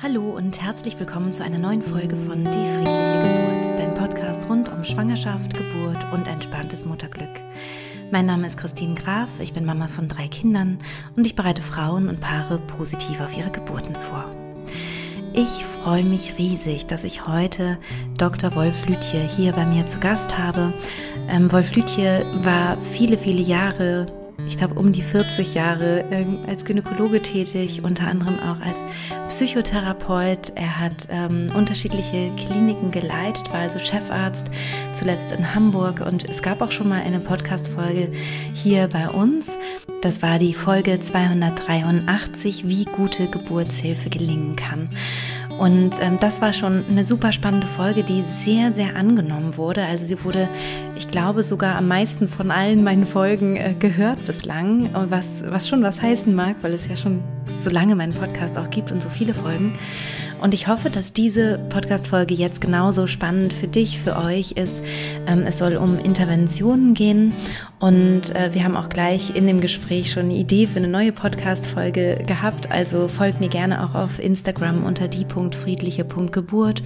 Hallo und herzlich willkommen zu einer neuen Folge von Die friedliche Geburt, dein Podcast rund um Schwangerschaft, Geburt und entspanntes Mutterglück. Mein Name ist Christine Graf, ich bin Mama von drei Kindern und ich bereite Frauen und Paare positiv auf ihre Geburten vor. Ich freue mich riesig, dass ich heute Dr. Wolf Lütje hier bei mir zu Gast habe. Ähm, Wolf Lütje war viele, viele Jahre ich glaube, um die 40 Jahre ähm, als Gynäkologe tätig, unter anderem auch als Psychotherapeut. Er hat ähm, unterschiedliche Kliniken geleitet, war also Chefarzt, zuletzt in Hamburg. Und es gab auch schon mal eine Podcast-Folge hier bei uns. Das war die Folge 283, wie gute Geburtshilfe gelingen kann. Und ähm, das war schon eine super spannende Folge, die sehr, sehr angenommen wurde. Also sie wurde, ich glaube, sogar am meisten von allen meinen Folgen äh, gehört bislang, was, was schon was heißen mag, weil es ja schon so lange meinen Podcast auch gibt und so viele Folgen. Und ich hoffe, dass diese Podcast-Folge jetzt genauso spannend für dich, für euch ist. Ähm, es soll um Interventionen gehen und äh, wir haben auch gleich in dem Gespräch schon eine Idee für eine neue Podcast-Folge gehabt. Also folgt mir gerne auch auf Instagram unter die.friedliche.geburt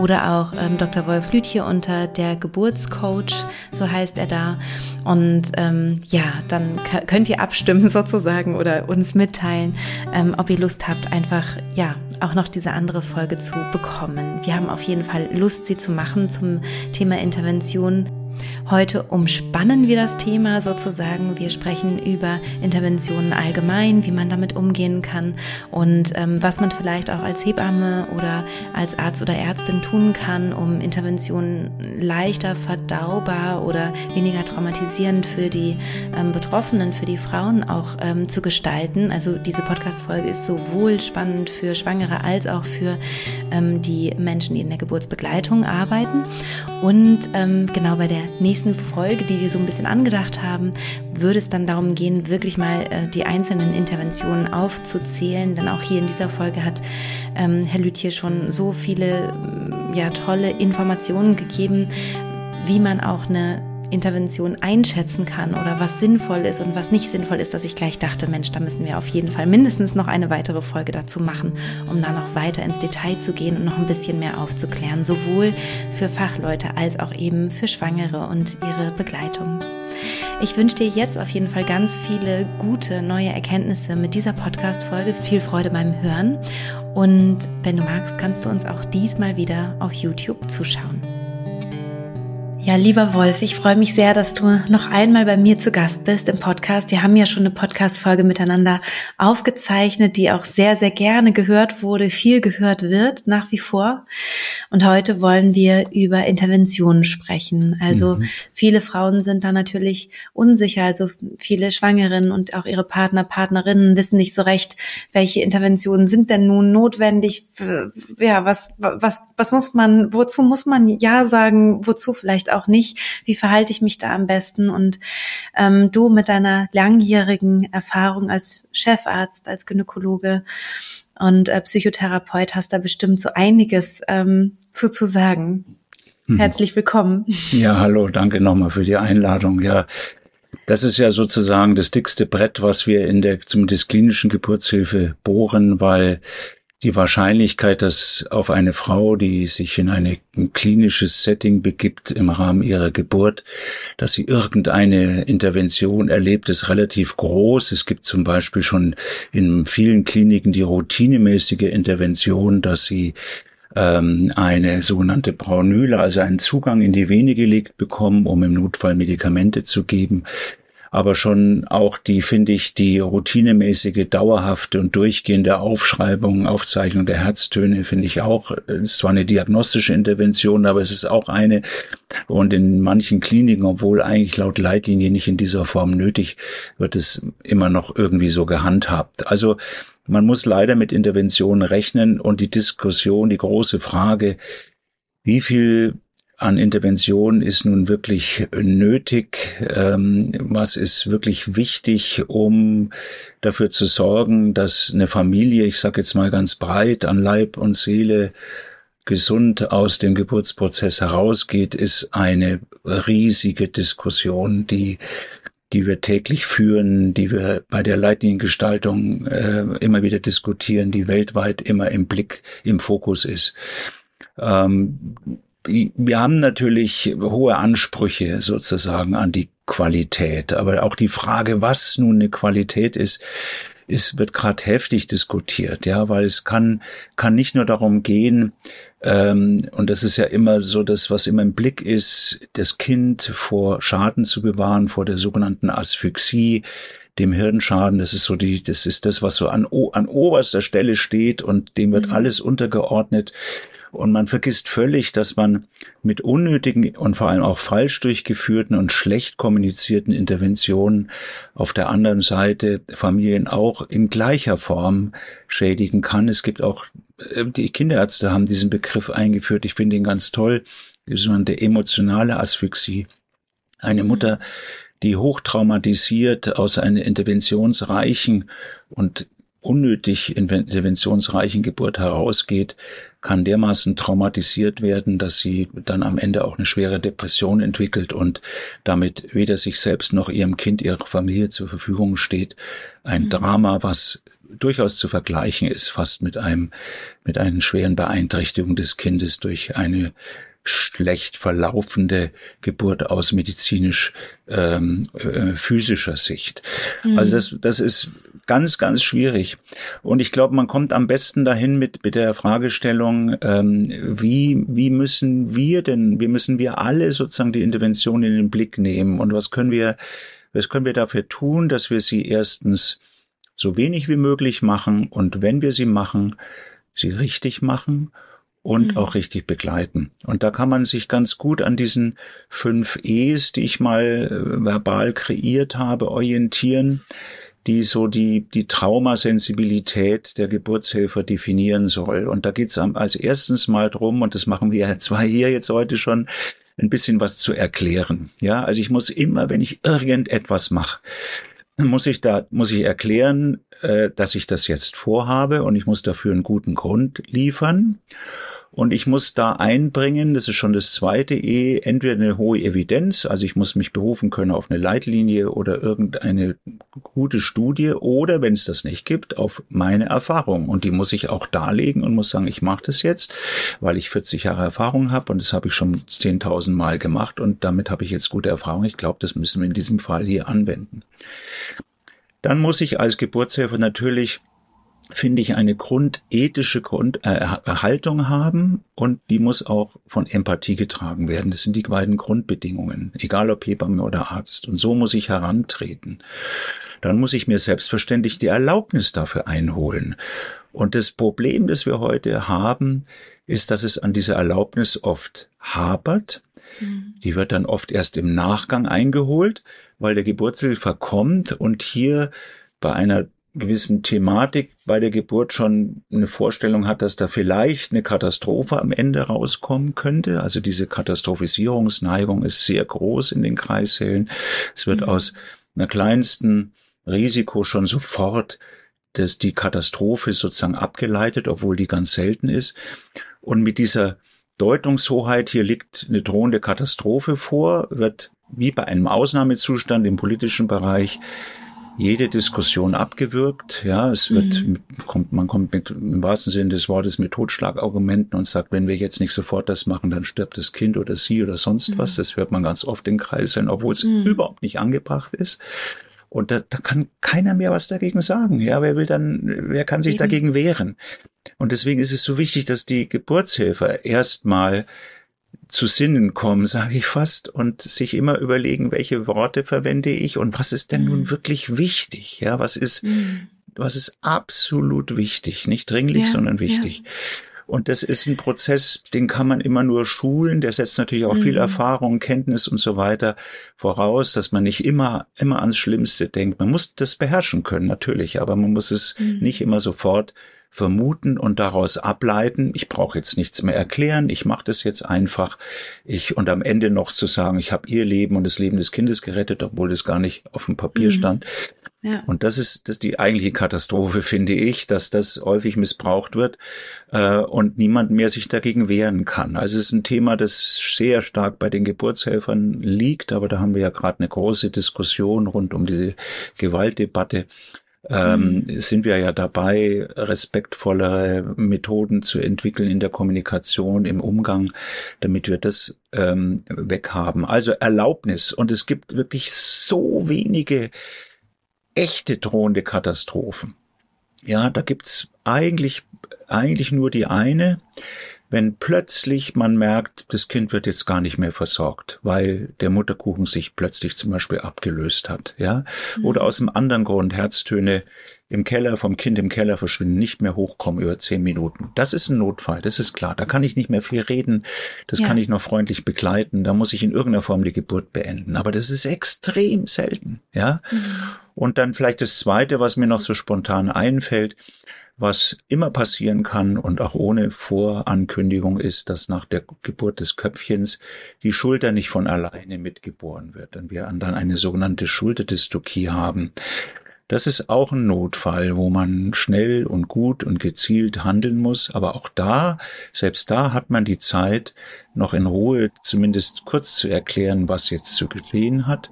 oder auch ähm, Dr. Wolf Lütje unter der Geburtscoach, so heißt er da. Und ähm, ja, dann könnt ihr abstimmen sozusagen oder uns mitteilen, ähm, ob ihr Lust habt, einfach ja auch noch diese andere Folge zu bekommen. Wir haben auf jeden Fall Lust, sie zu machen zum Thema Intervention Heute umspannen wir das Thema sozusagen. Wir sprechen über Interventionen allgemein, wie man damit umgehen kann und ähm, was man vielleicht auch als Hebamme oder als Arzt oder Ärztin tun kann, um Interventionen leichter verdaubar oder weniger traumatisierend für die ähm, Betroffenen, für die Frauen auch ähm, zu gestalten. Also diese Podcast-Folge ist sowohl spannend für Schwangere als auch für ähm, die Menschen, die in der Geburtsbegleitung arbeiten. Und ähm, genau bei der nächsten Folge, die wir so ein bisschen angedacht haben, würde es dann darum gehen, wirklich mal äh, die einzelnen Interventionen aufzuzählen. Denn auch hier in dieser Folge hat ähm, Herr Lüthier schon so viele ja, tolle Informationen gegeben, wie man auch eine Intervention einschätzen kann oder was sinnvoll ist und was nicht sinnvoll ist, dass ich gleich dachte, Mensch, da müssen wir auf jeden Fall mindestens noch eine weitere Folge dazu machen, um da noch weiter ins Detail zu gehen und noch ein bisschen mehr aufzuklären, sowohl für Fachleute als auch eben für Schwangere und ihre Begleitung. Ich wünsche dir jetzt auf jeden Fall ganz viele gute neue Erkenntnisse mit dieser Podcast-Folge. Viel Freude beim Hören. Und wenn du magst, kannst du uns auch diesmal wieder auf YouTube zuschauen. Ja, lieber Wolf, ich freue mich sehr, dass du noch einmal bei mir zu Gast bist im Podcast. Wir haben ja schon eine Podcast-Folge miteinander aufgezeichnet, die auch sehr, sehr gerne gehört wurde, viel gehört wird nach wie vor. Und heute wollen wir über Interventionen sprechen. Also mhm. viele Frauen sind da natürlich unsicher. Also viele Schwangerinnen und auch ihre Partner, Partnerinnen wissen nicht so recht, welche Interventionen sind denn nun notwendig. Ja, was, was, was muss man, wozu muss man Ja sagen, wozu vielleicht auch auch nicht, wie verhalte ich mich da am besten? Und ähm, du mit deiner langjährigen Erfahrung als Chefarzt, als Gynäkologe und äh, Psychotherapeut hast da bestimmt so einiges ähm, zu, zu sagen. Mhm. Herzlich willkommen. Ja, hallo, danke nochmal für die Einladung. Ja, das ist ja sozusagen das dickste Brett, was wir in der zumindest klinischen Geburtshilfe bohren, weil die Wahrscheinlichkeit, dass auf eine Frau, die sich in ein klinisches Setting begibt im Rahmen ihrer Geburt, dass sie irgendeine Intervention erlebt, ist relativ groß. Es gibt zum Beispiel schon in vielen Kliniken die routinemäßige Intervention, dass sie ähm, eine sogenannte Braunüle, also einen Zugang in die Vene gelegt bekommen, um im Notfall Medikamente zu geben aber schon auch die, finde ich, die routinemäßige, dauerhafte und durchgehende Aufschreibung, Aufzeichnung der Herztöne, finde ich auch, ist zwar eine diagnostische Intervention, aber es ist auch eine, und in manchen Kliniken, obwohl eigentlich laut Leitlinie nicht in dieser Form nötig, wird es immer noch irgendwie so gehandhabt. Also, man muss leider mit Interventionen rechnen und die Diskussion, die große Frage, wie viel an Intervention ist nun wirklich nötig? Ähm, was ist wirklich wichtig, um dafür zu sorgen, dass eine Familie, ich sage jetzt mal ganz breit, an Leib und Seele gesund aus dem Geburtsprozess herausgeht, ist eine riesige Diskussion, die die wir täglich führen, die wir bei der Leitliniengestaltung äh, immer wieder diskutieren, die weltweit immer im Blick, im Fokus ist. Ähm, wir haben natürlich hohe Ansprüche sozusagen an die Qualität, aber auch die Frage, was nun eine Qualität ist, ist wird gerade heftig diskutiert, ja, weil es kann kann nicht nur darum gehen, ähm, und das ist ja immer so das, was immer im Blick ist, das Kind vor Schaden zu bewahren, vor der sogenannten Asphyxie, dem Hirnschaden. Das ist so die, das ist das, was so an, an oberster Stelle steht und dem wird mhm. alles untergeordnet. Und man vergisst völlig, dass man mit unnötigen und vor allem auch falsch durchgeführten und schlecht kommunizierten Interventionen auf der anderen Seite Familien auch in gleicher Form schädigen kann. Es gibt auch, äh, die Kinderärzte haben diesen Begriff eingeführt. Ich finde ihn ganz toll. Die sogenannte emotionale Asphyxie. Eine Mutter, die hochtraumatisiert aus einer interventionsreichen und unnötig interventionsreichen Geburt herausgeht, kann dermaßen traumatisiert werden, dass sie dann am Ende auch eine schwere Depression entwickelt und damit weder sich selbst noch ihrem Kind, ihrer Familie zur Verfügung steht. Ein mhm. Drama, was durchaus zu vergleichen ist, fast mit einem, mit einer schweren Beeinträchtigung des Kindes durch eine schlecht verlaufende Geburt aus medizinisch ähm, äh, physischer Sicht. Mhm. Also das, das ist ganz, ganz schwierig. Und ich glaube, man kommt am besten dahin mit, mit der Fragestellung, ähm, wie, wie müssen wir denn, wie müssen wir alle sozusagen die Intervention in den Blick nehmen und was können wir, was können wir dafür tun, dass wir sie erstens so wenig wie möglich machen und wenn wir sie machen, sie richtig machen und mhm. auch richtig begleiten. Und da kann man sich ganz gut an diesen fünf E's, die ich mal äh, verbal kreiert habe, orientieren, die so die, die Traumasensibilität der Geburtshilfe definieren soll. Und da geht es als erstens mal drum, und das machen wir ja zwei hier jetzt heute schon, ein bisschen was zu erklären. Ja, also ich muss immer, wenn ich irgendetwas mache, muss ich da, muss ich erklären, äh, dass ich das jetzt vorhabe und ich muss dafür einen guten Grund liefern. Und ich muss da einbringen, das ist schon das zweite E, entweder eine hohe Evidenz, also ich muss mich berufen können auf eine Leitlinie oder irgendeine gute Studie, oder wenn es das nicht gibt, auf meine Erfahrung. Und die muss ich auch darlegen und muss sagen, ich mache das jetzt, weil ich 40 Jahre Erfahrung habe und das habe ich schon 10.000 Mal gemacht und damit habe ich jetzt gute Erfahrung. Ich glaube, das müssen wir in diesem Fall hier anwenden. Dann muss ich als Geburtshelfer natürlich finde ich, eine grundethische Grund, äh, Haltung haben und die muss auch von Empathie getragen werden. Das sind die beiden Grundbedingungen, egal ob Hebamme oder Arzt. Und so muss ich herantreten. Dann muss ich mir selbstverständlich die Erlaubnis dafür einholen. Und das Problem, das wir heute haben, ist, dass es an dieser Erlaubnis oft hapert. Mhm. Die wird dann oft erst im Nachgang eingeholt, weil der Geburtshilfer kommt und hier bei einer gewissen Thematik bei der Geburt schon eine Vorstellung hat, dass da vielleicht eine Katastrophe am Ende rauskommen könnte. Also diese Katastrophisierungsneigung ist sehr groß in den Kreissälen. Es wird mhm. aus einer kleinsten Risiko schon sofort dass die Katastrophe sozusagen abgeleitet, obwohl die ganz selten ist. Und mit dieser Deutungshoheit, hier liegt eine drohende Katastrophe vor, wird wie bei einem Ausnahmezustand im politischen Bereich jede Diskussion abgewürgt. Ja, es wird, mhm. kommt, man kommt mit, im wahrsten Sinne des Wortes mit Totschlagargumenten und sagt, wenn wir jetzt nicht sofort das machen, dann stirbt das Kind oder sie oder sonst mhm. was. Das hört man ganz oft in Kreisen, obwohl es mhm. überhaupt nicht angebracht ist. Und da, da kann keiner mehr was dagegen sagen. Ja, wer will dann, wer kann sich Eben. dagegen wehren? Und deswegen ist es so wichtig, dass die Geburtshilfe erstmal zu Sinnen kommen, sage ich fast, und sich immer überlegen, welche Worte verwende ich und was ist denn mhm. nun wirklich wichtig? Ja, was ist, mhm. was ist absolut wichtig, nicht dringlich, ja, sondern wichtig. Ja. Und das ist ein Prozess, den kann man immer nur schulen. Der setzt natürlich auch mhm. viel Erfahrung, Kenntnis und so weiter voraus, dass man nicht immer, immer ans Schlimmste denkt. Man muss das beherrschen können, natürlich, aber man muss es mhm. nicht immer sofort vermuten und daraus ableiten, ich brauche jetzt nichts mehr erklären, ich mache das jetzt einfach, ich und am Ende noch zu sagen, ich habe ihr Leben und das Leben des Kindes gerettet, obwohl das gar nicht auf dem Papier mhm. stand. Ja. Und das ist, das ist die eigentliche Katastrophe, finde ich, dass das häufig missbraucht wird äh, und niemand mehr sich dagegen wehren kann. Also es ist ein Thema, das sehr stark bei den Geburtshelfern liegt, aber da haben wir ja gerade eine große Diskussion rund um diese Gewaltdebatte ähm, mhm. sind wir ja dabei, respektvollere Methoden zu entwickeln in der Kommunikation, im Umgang, damit wir das ähm, weghaben. Also Erlaubnis. Und es gibt wirklich so wenige echte drohende Katastrophen. Ja, da gibt's eigentlich, eigentlich nur die eine wenn plötzlich man merkt, das Kind wird jetzt gar nicht mehr versorgt, weil der Mutterkuchen sich plötzlich zum Beispiel abgelöst hat, ja, mhm. oder aus einem anderen Grund Herztöne im Keller, vom Kind im Keller verschwinden, nicht mehr hochkommen über zehn Minuten. Das ist ein Notfall, das ist klar. Da kann ich nicht mehr viel reden, das ja. kann ich noch freundlich begleiten, da muss ich in irgendeiner Form die Geburt beenden. Aber das ist extrem selten, ja. Mhm. Und dann vielleicht das zweite, was mir noch so spontan einfällt, was immer passieren kann und auch ohne Vorankündigung ist, dass nach der Geburt des Köpfchens die Schulter nicht von alleine mitgeboren wird und wir dann eine sogenannte Schulterdystokie haben. Das ist auch ein Notfall, wo man schnell und gut und gezielt handeln muss. Aber auch da, selbst da hat man die Zeit, noch in Ruhe zumindest kurz zu erklären, was jetzt zu geschehen hat.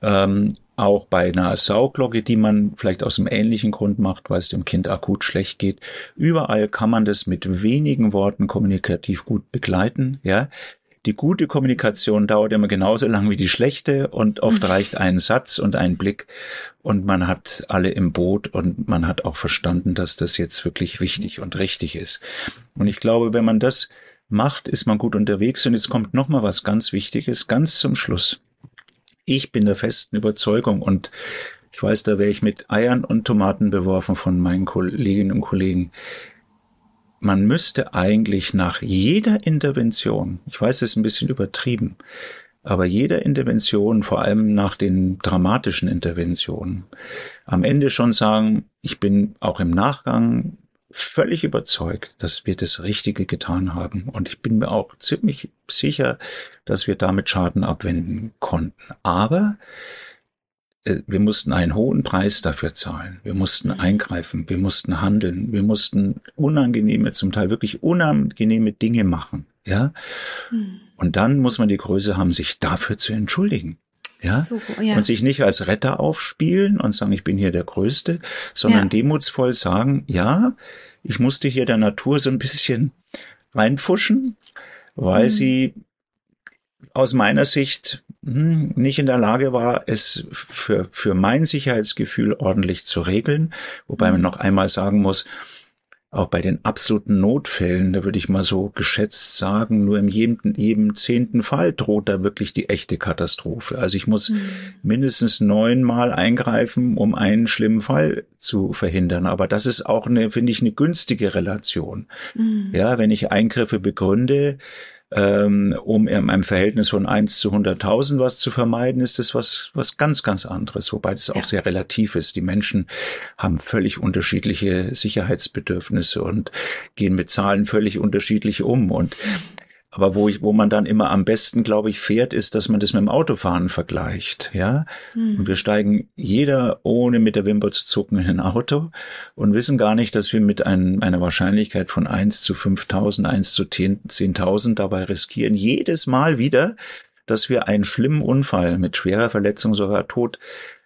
Ähm, auch bei einer Sauglocke, die man vielleicht aus einem ähnlichen Grund macht, weil es dem Kind akut schlecht geht. Überall kann man das mit wenigen Worten kommunikativ gut begleiten, ja. Die gute Kommunikation dauert immer genauso lang wie die schlechte und oft mhm. reicht ein Satz und ein Blick und man hat alle im Boot und man hat auch verstanden, dass das jetzt wirklich wichtig und richtig ist. Und ich glaube, wenn man das macht, ist man gut unterwegs und jetzt kommt noch mal was ganz Wichtiges, ganz zum Schluss. Ich bin der festen Überzeugung und ich weiß, da wäre ich mit Eiern und Tomaten beworfen von meinen Kolleginnen und Kollegen. Man müsste eigentlich nach jeder Intervention, ich weiß, es ist ein bisschen übertrieben, aber jeder Intervention, vor allem nach den dramatischen Interventionen, am Ende schon sagen, ich bin auch im Nachgang völlig überzeugt, dass wir das Richtige getan haben. Und ich bin mir auch ziemlich sicher, dass wir damit Schaden abwenden konnten. Aber äh, wir mussten einen hohen Preis dafür zahlen. Wir mussten mhm. eingreifen, wir mussten handeln, wir mussten unangenehme, zum Teil wirklich unangenehme Dinge machen. Ja. Mhm. Und dann muss man die Größe haben, sich dafür zu entschuldigen. Ja? So, ja? Und sich nicht als Retter aufspielen und sagen, ich bin hier der Größte, sondern ja. demutsvoll sagen, ja, ich musste hier der Natur so ein bisschen reinfuschen, weil mhm. sie aus meiner Sicht hm, nicht in der Lage war, es für, für mein Sicherheitsgefühl ordentlich zu regeln. Wobei man mhm. noch einmal sagen muss, auch bei den absoluten Notfällen, da würde ich mal so geschätzt sagen, nur im jedem, jedem zehnten Fall droht da wirklich die echte Katastrophe. Also ich muss mhm. mindestens neunmal eingreifen, um einen schlimmen Fall zu verhindern. Aber das ist auch eine, finde ich, eine günstige Relation. Mhm. Ja, wenn ich Eingriffe begründe, ähm, um in einem Verhältnis von eins zu 100.000 was zu vermeiden, ist das was, was ganz, ganz anderes, wobei das auch ja. sehr relativ ist. Die Menschen haben völlig unterschiedliche Sicherheitsbedürfnisse und gehen mit Zahlen völlig unterschiedlich um und aber wo ich, wo man dann immer am besten, glaube ich, fährt, ist, dass man das mit dem Autofahren vergleicht, ja. Mhm. Und wir steigen jeder ohne mit der Wimper zu zucken in ein Auto und wissen gar nicht, dass wir mit ein, einer Wahrscheinlichkeit von eins zu 5000, eins zu 10.000 dabei riskieren, jedes Mal wieder, dass wir einen schlimmen Unfall mit schwerer Verletzung, sogar Tod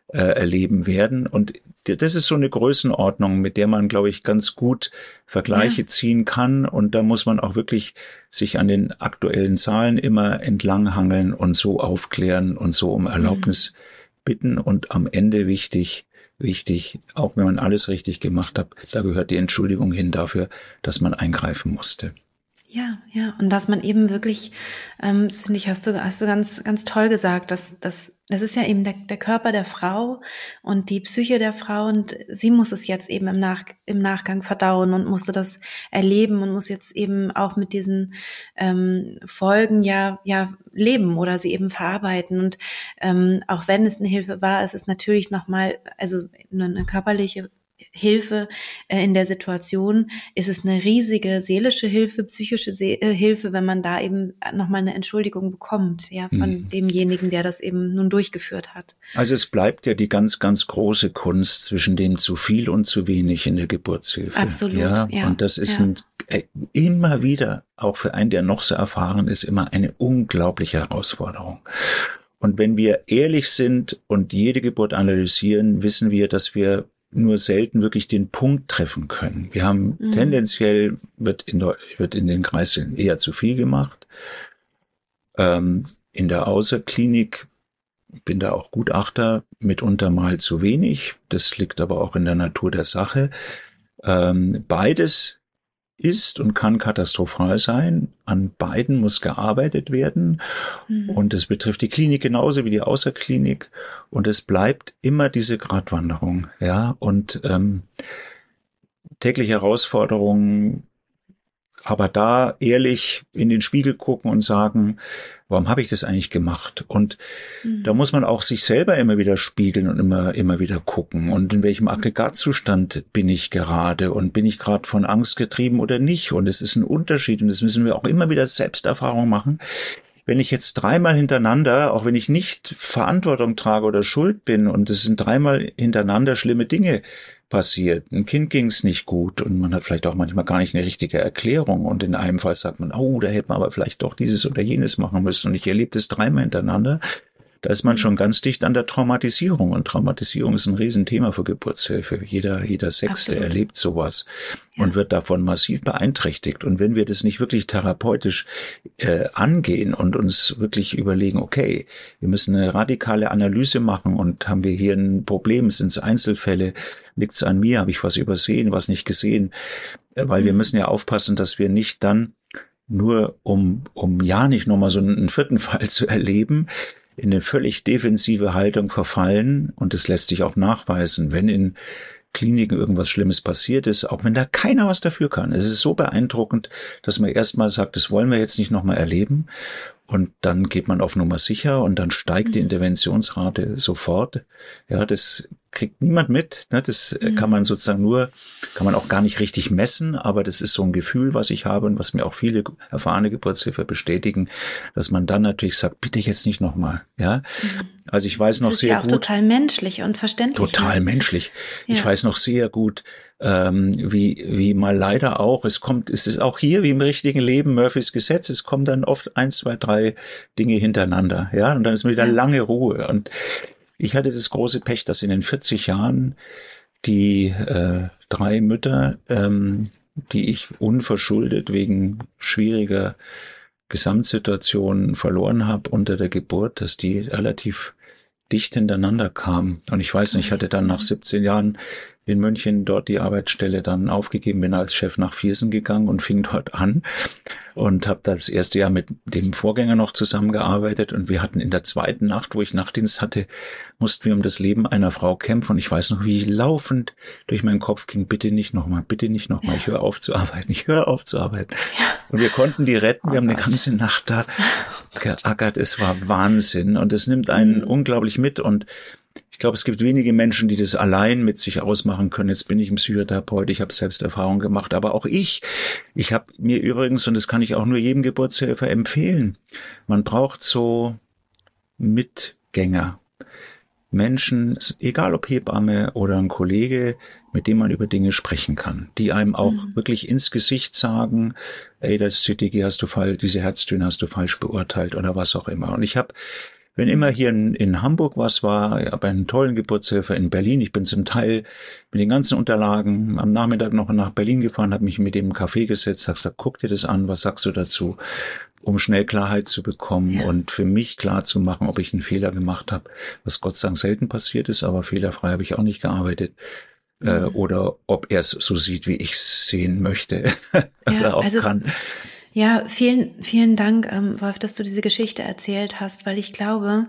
äh, erleben werden. Und das ist so eine Größenordnung, mit der man, glaube ich, ganz gut Vergleiche ja. ziehen kann. Und da muss man auch wirklich sich an den aktuellen Zahlen immer entlanghangeln und so aufklären und so um Erlaubnis mhm. bitten. Und am Ende wichtig, wichtig, auch wenn man alles richtig gemacht hat, da gehört die Entschuldigung hin dafür, dass man eingreifen musste. Ja, ja, und dass man eben wirklich, ähm, finde ich, hast du, hast du ganz, ganz toll gesagt, dass, dass das ist ja eben der, der Körper der Frau und die Psyche der Frau und sie muss es jetzt eben im, Nach, im Nachgang verdauen und musste das erleben und muss jetzt eben auch mit diesen ähm, Folgen ja ja leben oder sie eben verarbeiten. Und ähm, auch wenn es eine Hilfe war, es ist natürlich nochmal also eine, eine körperliche Hilfe äh, in der Situation ist es eine riesige seelische Hilfe, psychische Se äh, Hilfe, wenn man da eben nochmal eine Entschuldigung bekommt, ja, von mhm. demjenigen, der das eben nun durchgeführt hat. Also es bleibt ja die ganz, ganz große Kunst zwischen dem zu viel und zu wenig in der Geburtshilfe. Absolut. Ja, ja und das ist ja. ein, äh, immer wieder, auch für einen, der noch so erfahren ist, immer eine unglaubliche Herausforderung. Und wenn wir ehrlich sind und jede Geburt analysieren, wissen wir, dass wir nur selten wirklich den Punkt treffen können. Wir haben mhm. tendenziell wird in, der, wird in den Kreiseln eher zu viel gemacht. Ähm, in der Außerklinik bin da auch Gutachter, mitunter mal zu wenig. Das liegt aber auch in der Natur der Sache. Ähm, beides ist und kann katastrophal sein. An beiden muss gearbeitet werden. Mhm. Und es betrifft die Klinik genauso wie die Außerklinik. Und es bleibt immer diese Gratwanderung. Ja, und ähm, tägliche Herausforderungen aber da ehrlich in den Spiegel gucken und sagen, warum habe ich das eigentlich gemacht? Und mhm. da muss man auch sich selber immer wieder spiegeln und immer, immer wieder gucken. Und in welchem Aggregatzustand bin ich gerade? Und bin ich gerade von Angst getrieben oder nicht? Und es ist ein Unterschied. Und das müssen wir auch immer wieder Selbsterfahrung machen. Wenn ich jetzt dreimal hintereinander, auch wenn ich nicht Verantwortung trage oder Schuld bin, und es sind dreimal hintereinander schlimme Dinge passiert. Ein Kind ging es nicht gut und man hat vielleicht auch manchmal gar nicht eine richtige Erklärung und in einem Fall sagt man, oh, da hätte man aber vielleicht doch dieses oder jenes machen müssen und ich erlebe das dreimal hintereinander. Da ist man schon ganz dicht an der Traumatisierung. Und Traumatisierung ist ein Riesenthema für Geburtshilfe. Jeder, jeder Sechste Absolut. erlebt sowas ja. und wird davon massiv beeinträchtigt. Und wenn wir das nicht wirklich therapeutisch äh, angehen und uns wirklich überlegen, okay, wir müssen eine radikale Analyse machen und haben wir hier ein Problem, sind es Einzelfälle, liegt es an mir, habe ich was übersehen, was nicht gesehen, äh, weil wir mhm. müssen ja aufpassen, dass wir nicht dann nur um, um ja nicht nochmal so einen vierten Fall zu erleben, in eine völlig defensive Haltung verfallen und es lässt sich auch nachweisen, wenn in Kliniken irgendwas Schlimmes passiert ist, auch wenn da keiner was dafür kann. Es ist so beeindruckend, dass man erstmal sagt, das wollen wir jetzt nicht nochmal erleben. Und dann geht man auf Nummer sicher und dann steigt die mhm. Interventionsrate sofort. Ja, das kriegt niemand mit. Ne? Das äh, mhm. kann man sozusagen nur, kann man auch gar nicht richtig messen, aber das ist so ein Gefühl, was ich habe und was mir auch viele erfahrene Geburtshilfe bestätigen, dass man dann natürlich sagt, bitte jetzt nicht nochmal. Ja, mhm. also ich weiß noch sehr ja auch gut. Total menschlich und verständlich. Total ne? menschlich. Ja. Ich weiß noch sehr gut, ähm, wie, wie mal leider auch, es kommt, es ist auch hier wie im richtigen Leben Murphys Gesetz, es kommen dann oft eins, zwei, drei Dinge hintereinander, ja, und dann ist wieder ja. lange Ruhe. Und ich hatte das große Pech, dass in den 40 Jahren die äh, drei Mütter, ähm, die ich unverschuldet wegen schwieriger Gesamtsituationen verloren habe unter der Geburt, dass die relativ dicht hintereinander kamen. Und ich weiß nicht, ich hatte dann nach 17 Jahren in München dort die Arbeitsstelle dann aufgegeben, bin als Chef nach Viersen gegangen und fing dort an und habe das erste Jahr mit dem Vorgänger noch zusammengearbeitet und wir hatten in der zweiten Nacht, wo ich Nachtdienst hatte, mussten wir um das Leben einer Frau kämpfen und ich weiß noch, wie ich laufend durch meinen Kopf ging, bitte nicht nochmal, bitte nicht nochmal, ja. ich höre auf zu arbeiten, ich höre auf zu arbeiten. Ja. Und wir konnten die retten, wir haben eine ganze Nacht da geackert, es war Wahnsinn und es nimmt einen mhm. unglaublich mit und ich glaube, es gibt wenige Menschen, die das allein mit sich ausmachen können. Jetzt bin ich ein Psychotherapeut, ich habe selbst Erfahrung gemacht, aber auch ich, ich habe mir übrigens, und das kann ich auch nur jedem Geburtshelfer empfehlen, man braucht so Mitgänger. Menschen, egal ob Hebamme oder ein Kollege, mit dem man über Dinge sprechen kann, die einem auch mhm. wirklich ins Gesicht sagen, ey, das CTG hast du falsch, diese Herztöne hast du falsch beurteilt oder was auch immer. Und ich habe wenn immer hier in, in Hamburg was war, ich habe einen tollen Geburtshelfer in Berlin. Ich bin zum Teil mit den ganzen Unterlagen am Nachmittag noch nach Berlin gefahren, habe mich mit dem Café gesetzt, hab gesagt, guck dir das an, was sagst du dazu? um schnell Klarheit zu bekommen ja. und für mich klar zu machen, ob ich einen Fehler gemacht habe, was Gott sei Dank selten passiert ist, aber fehlerfrei habe ich auch nicht gearbeitet. Äh, mhm. oder ob er es so sieht, wie ich es sehen möchte. Ja, auch also, kann. Ja, vielen, vielen Dank, ähm, Wolf, dass du diese Geschichte erzählt hast, weil ich glaube,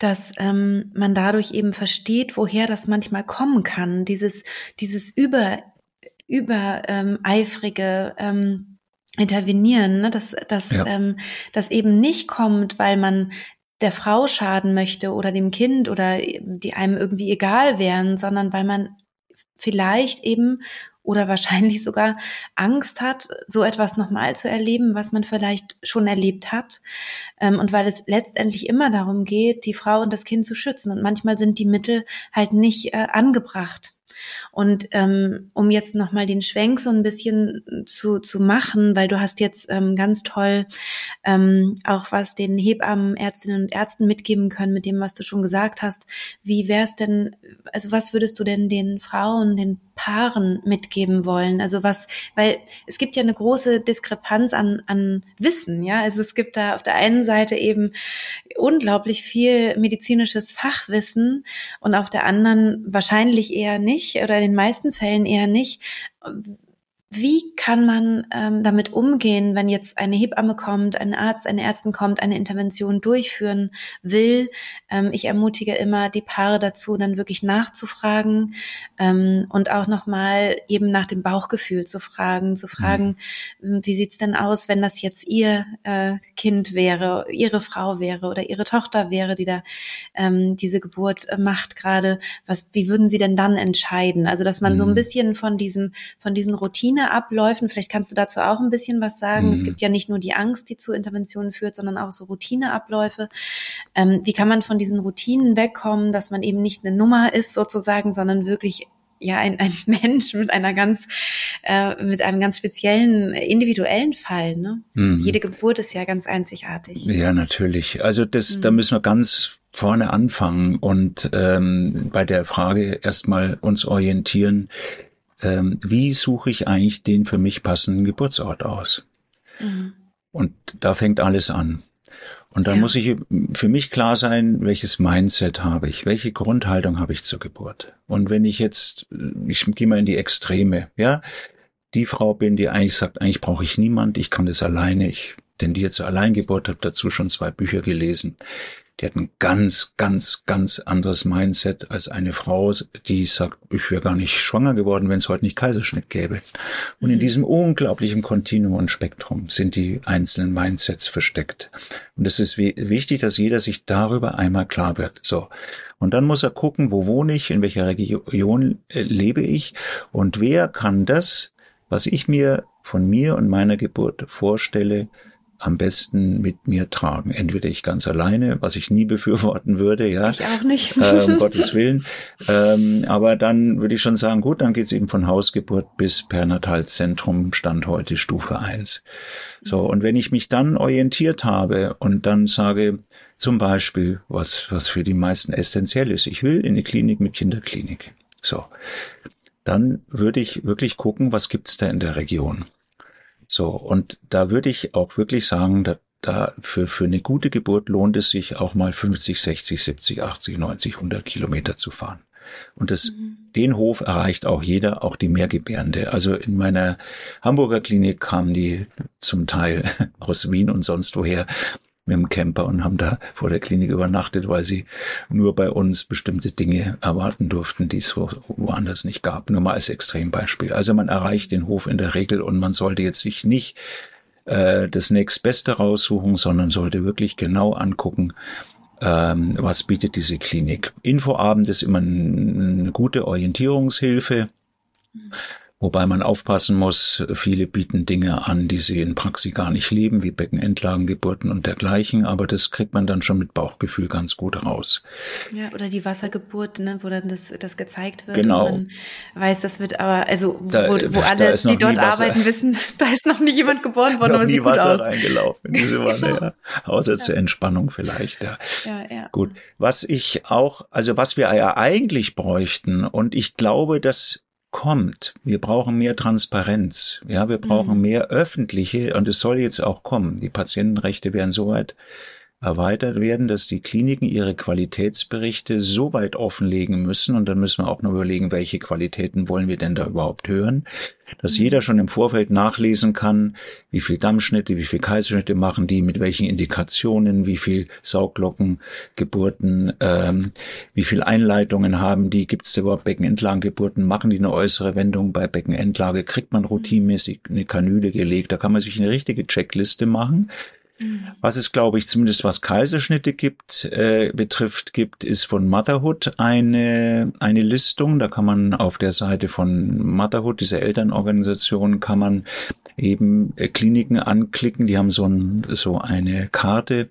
dass ähm, man dadurch eben versteht, woher das manchmal kommen kann. Dieses, dieses über, über ähm, eifrige ähm, Intervenieren, ne? dass, dass, ja. ähm, das eben nicht kommt, weil man der Frau schaden möchte oder dem Kind oder die einem irgendwie egal wären, sondern weil man vielleicht eben oder wahrscheinlich sogar Angst hat, so etwas nochmal zu erleben, was man vielleicht schon erlebt hat. Ähm, und weil es letztendlich immer darum geht, die Frau und das Kind zu schützen. Und manchmal sind die Mittel halt nicht äh, angebracht. Und ähm, um jetzt nochmal den Schwenk so ein bisschen zu, zu machen, weil du hast jetzt ähm, ganz toll ähm, auch was den Hebammen, Ärztinnen und Ärzten mitgeben können mit dem, was du schon gesagt hast. Wie wäre es denn, also was würdest du denn den Frauen, den Paaren mitgeben wollen? Also was, weil es gibt ja eine große Diskrepanz an, an Wissen, ja. Also es gibt da auf der einen Seite eben unglaublich viel medizinisches Fachwissen und auf der anderen wahrscheinlich eher nicht oder den meisten Fällen eher nicht. Wie kann man ähm, damit umgehen, wenn jetzt eine Hebamme kommt, ein Arzt, eine Ärztin kommt, eine Intervention durchführen will? Ähm, ich ermutige immer die Paare dazu, dann wirklich nachzufragen ähm, und auch nochmal eben nach dem Bauchgefühl zu fragen, zu fragen, mhm. wie sieht's denn aus, wenn das jetzt ihr äh, Kind wäre, ihre Frau wäre oder ihre Tochter wäre, die da ähm, diese Geburt äh, macht gerade? Was, wie würden sie denn dann entscheiden? Also dass man mhm. so ein mhm. bisschen von diesem, von diesen Routinen Routineabläufen, vielleicht kannst du dazu auch ein bisschen was sagen. Mhm. Es gibt ja nicht nur die Angst, die zu Interventionen führt, sondern auch so Routineabläufe. Ähm, wie kann man von diesen Routinen wegkommen, dass man eben nicht eine Nummer ist sozusagen, sondern wirklich ja ein, ein Mensch mit einer ganz äh, mit einem ganz speziellen individuellen Fall. Ne? Mhm. Jede Geburt ist ja ganz einzigartig. Ja, natürlich. Also das, mhm. da müssen wir ganz vorne anfangen und ähm, bei der Frage erstmal uns orientieren ähm, wie suche ich eigentlich den für mich passenden Geburtsort aus? Mhm. Und da fängt alles an. Und da ja. muss ich für mich klar sein, welches Mindset habe ich, welche Grundhaltung habe ich zur Geburt. Und wenn ich jetzt, ich gehe mal in die Extreme, ja, die Frau bin, die eigentlich sagt, eigentlich brauche ich niemand, ich kann das alleine, ich tendiere zur Alleingeburt, habe dazu schon zwei Bücher gelesen die hat ein ganz, ganz, ganz anderes Mindset als eine Frau, die sagt, ich wäre gar nicht schwanger geworden, wenn es heute nicht Kaiserschnitt gäbe. Und in mhm. diesem unglaublichen Kontinuum und Spektrum sind die einzelnen Mindsets versteckt. Und es ist wichtig, dass jeder sich darüber einmal klar wird. So. Und dann muss er gucken, wo wohne ich, in welcher Region äh, lebe ich und wer kann das, was ich mir von mir und meiner Geburt vorstelle, am besten mit mir tragen. Entweder ich ganz alleine, was ich nie befürworten würde, ja. Ich auch nicht. Äh, um Gottes Willen. Ähm, aber dann würde ich schon sagen, gut, dann geht's eben von Hausgeburt bis Pernatalzentrum, Stand heute Stufe 1. So, und wenn ich mich dann orientiert habe und dann sage, zum Beispiel, was, was für die meisten essentiell ist, ich will in eine Klinik mit Kinderklinik. So. Dann würde ich wirklich gucken, was gibt's da in der Region. So, und da würde ich auch wirklich sagen, da, da für, für eine gute Geburt lohnt es sich auch mal 50, 60, 70, 80, 90, 100 Kilometer zu fahren. Und das, mhm. den Hof erreicht auch jeder, auch die Mehrgebärende. Also in meiner Hamburger Klinik kamen die zum Teil aus Wien und sonst woher mit dem Camper und haben da vor der Klinik übernachtet, weil sie nur bei uns bestimmte Dinge erwarten durften, die es woanders nicht gab. Nur mal als Extrembeispiel. Also man erreicht den Hof in der Regel und man sollte jetzt sich nicht äh, das nächstbeste raussuchen, sondern sollte wirklich genau angucken, ähm, was bietet diese Klinik. Infoabend ist immer eine gute Orientierungshilfe. Mhm. Wobei man aufpassen muss, viele bieten Dinge an, die sie in Praxis gar nicht leben, wie Beckenendlagengeburten und dergleichen, aber das kriegt man dann schon mit Bauchgefühl ganz gut raus. Ja, oder die Wassergeburt, ne, wo dann das, das gezeigt wird. Genau. Man weiß, das wird aber, also da, wo, wo alle, die dort arbeiten, wissen, da ist noch nie jemand geboren worden, aber sieht gut Wasser aus. reingelaufen in diese Wanne, genau. ja. Außer ja. zur Entspannung vielleicht, ja. ja. Ja, Gut. Was ich auch, also was wir ja eigentlich bräuchten, und ich glaube, dass kommt. Wir brauchen mehr Transparenz. Ja, wir brauchen mhm. mehr öffentliche und es soll jetzt auch kommen. Die Patientenrechte werden soweit erweitert werden, dass die Kliniken ihre Qualitätsberichte so weit offenlegen müssen. Und dann müssen wir auch noch überlegen, welche Qualitäten wollen wir denn da überhaupt hören, dass mhm. jeder schon im Vorfeld nachlesen kann, wie viel Dammschnitte, wie viel Kaiserschnitte machen die, mit welchen Indikationen, wie viel Sauglocken, Geburten, ähm, wie viel Einleitungen haben die, gibt es überhaupt Beckenentlagengeburten, machen die eine äußere Wendung? Bei Beckenendlage, kriegt man routinemäßig eine Kanüle gelegt, da kann man sich eine richtige Checkliste machen Mhm. Was es, glaube ich, zumindest was Kaiserschnitte gibt, äh, betrifft, gibt, ist von Motherhood eine, eine Listung. Da kann man auf der Seite von Motherhood, dieser Elternorganisation, kann man eben äh, Kliniken anklicken. Die haben so, ein, so eine Karte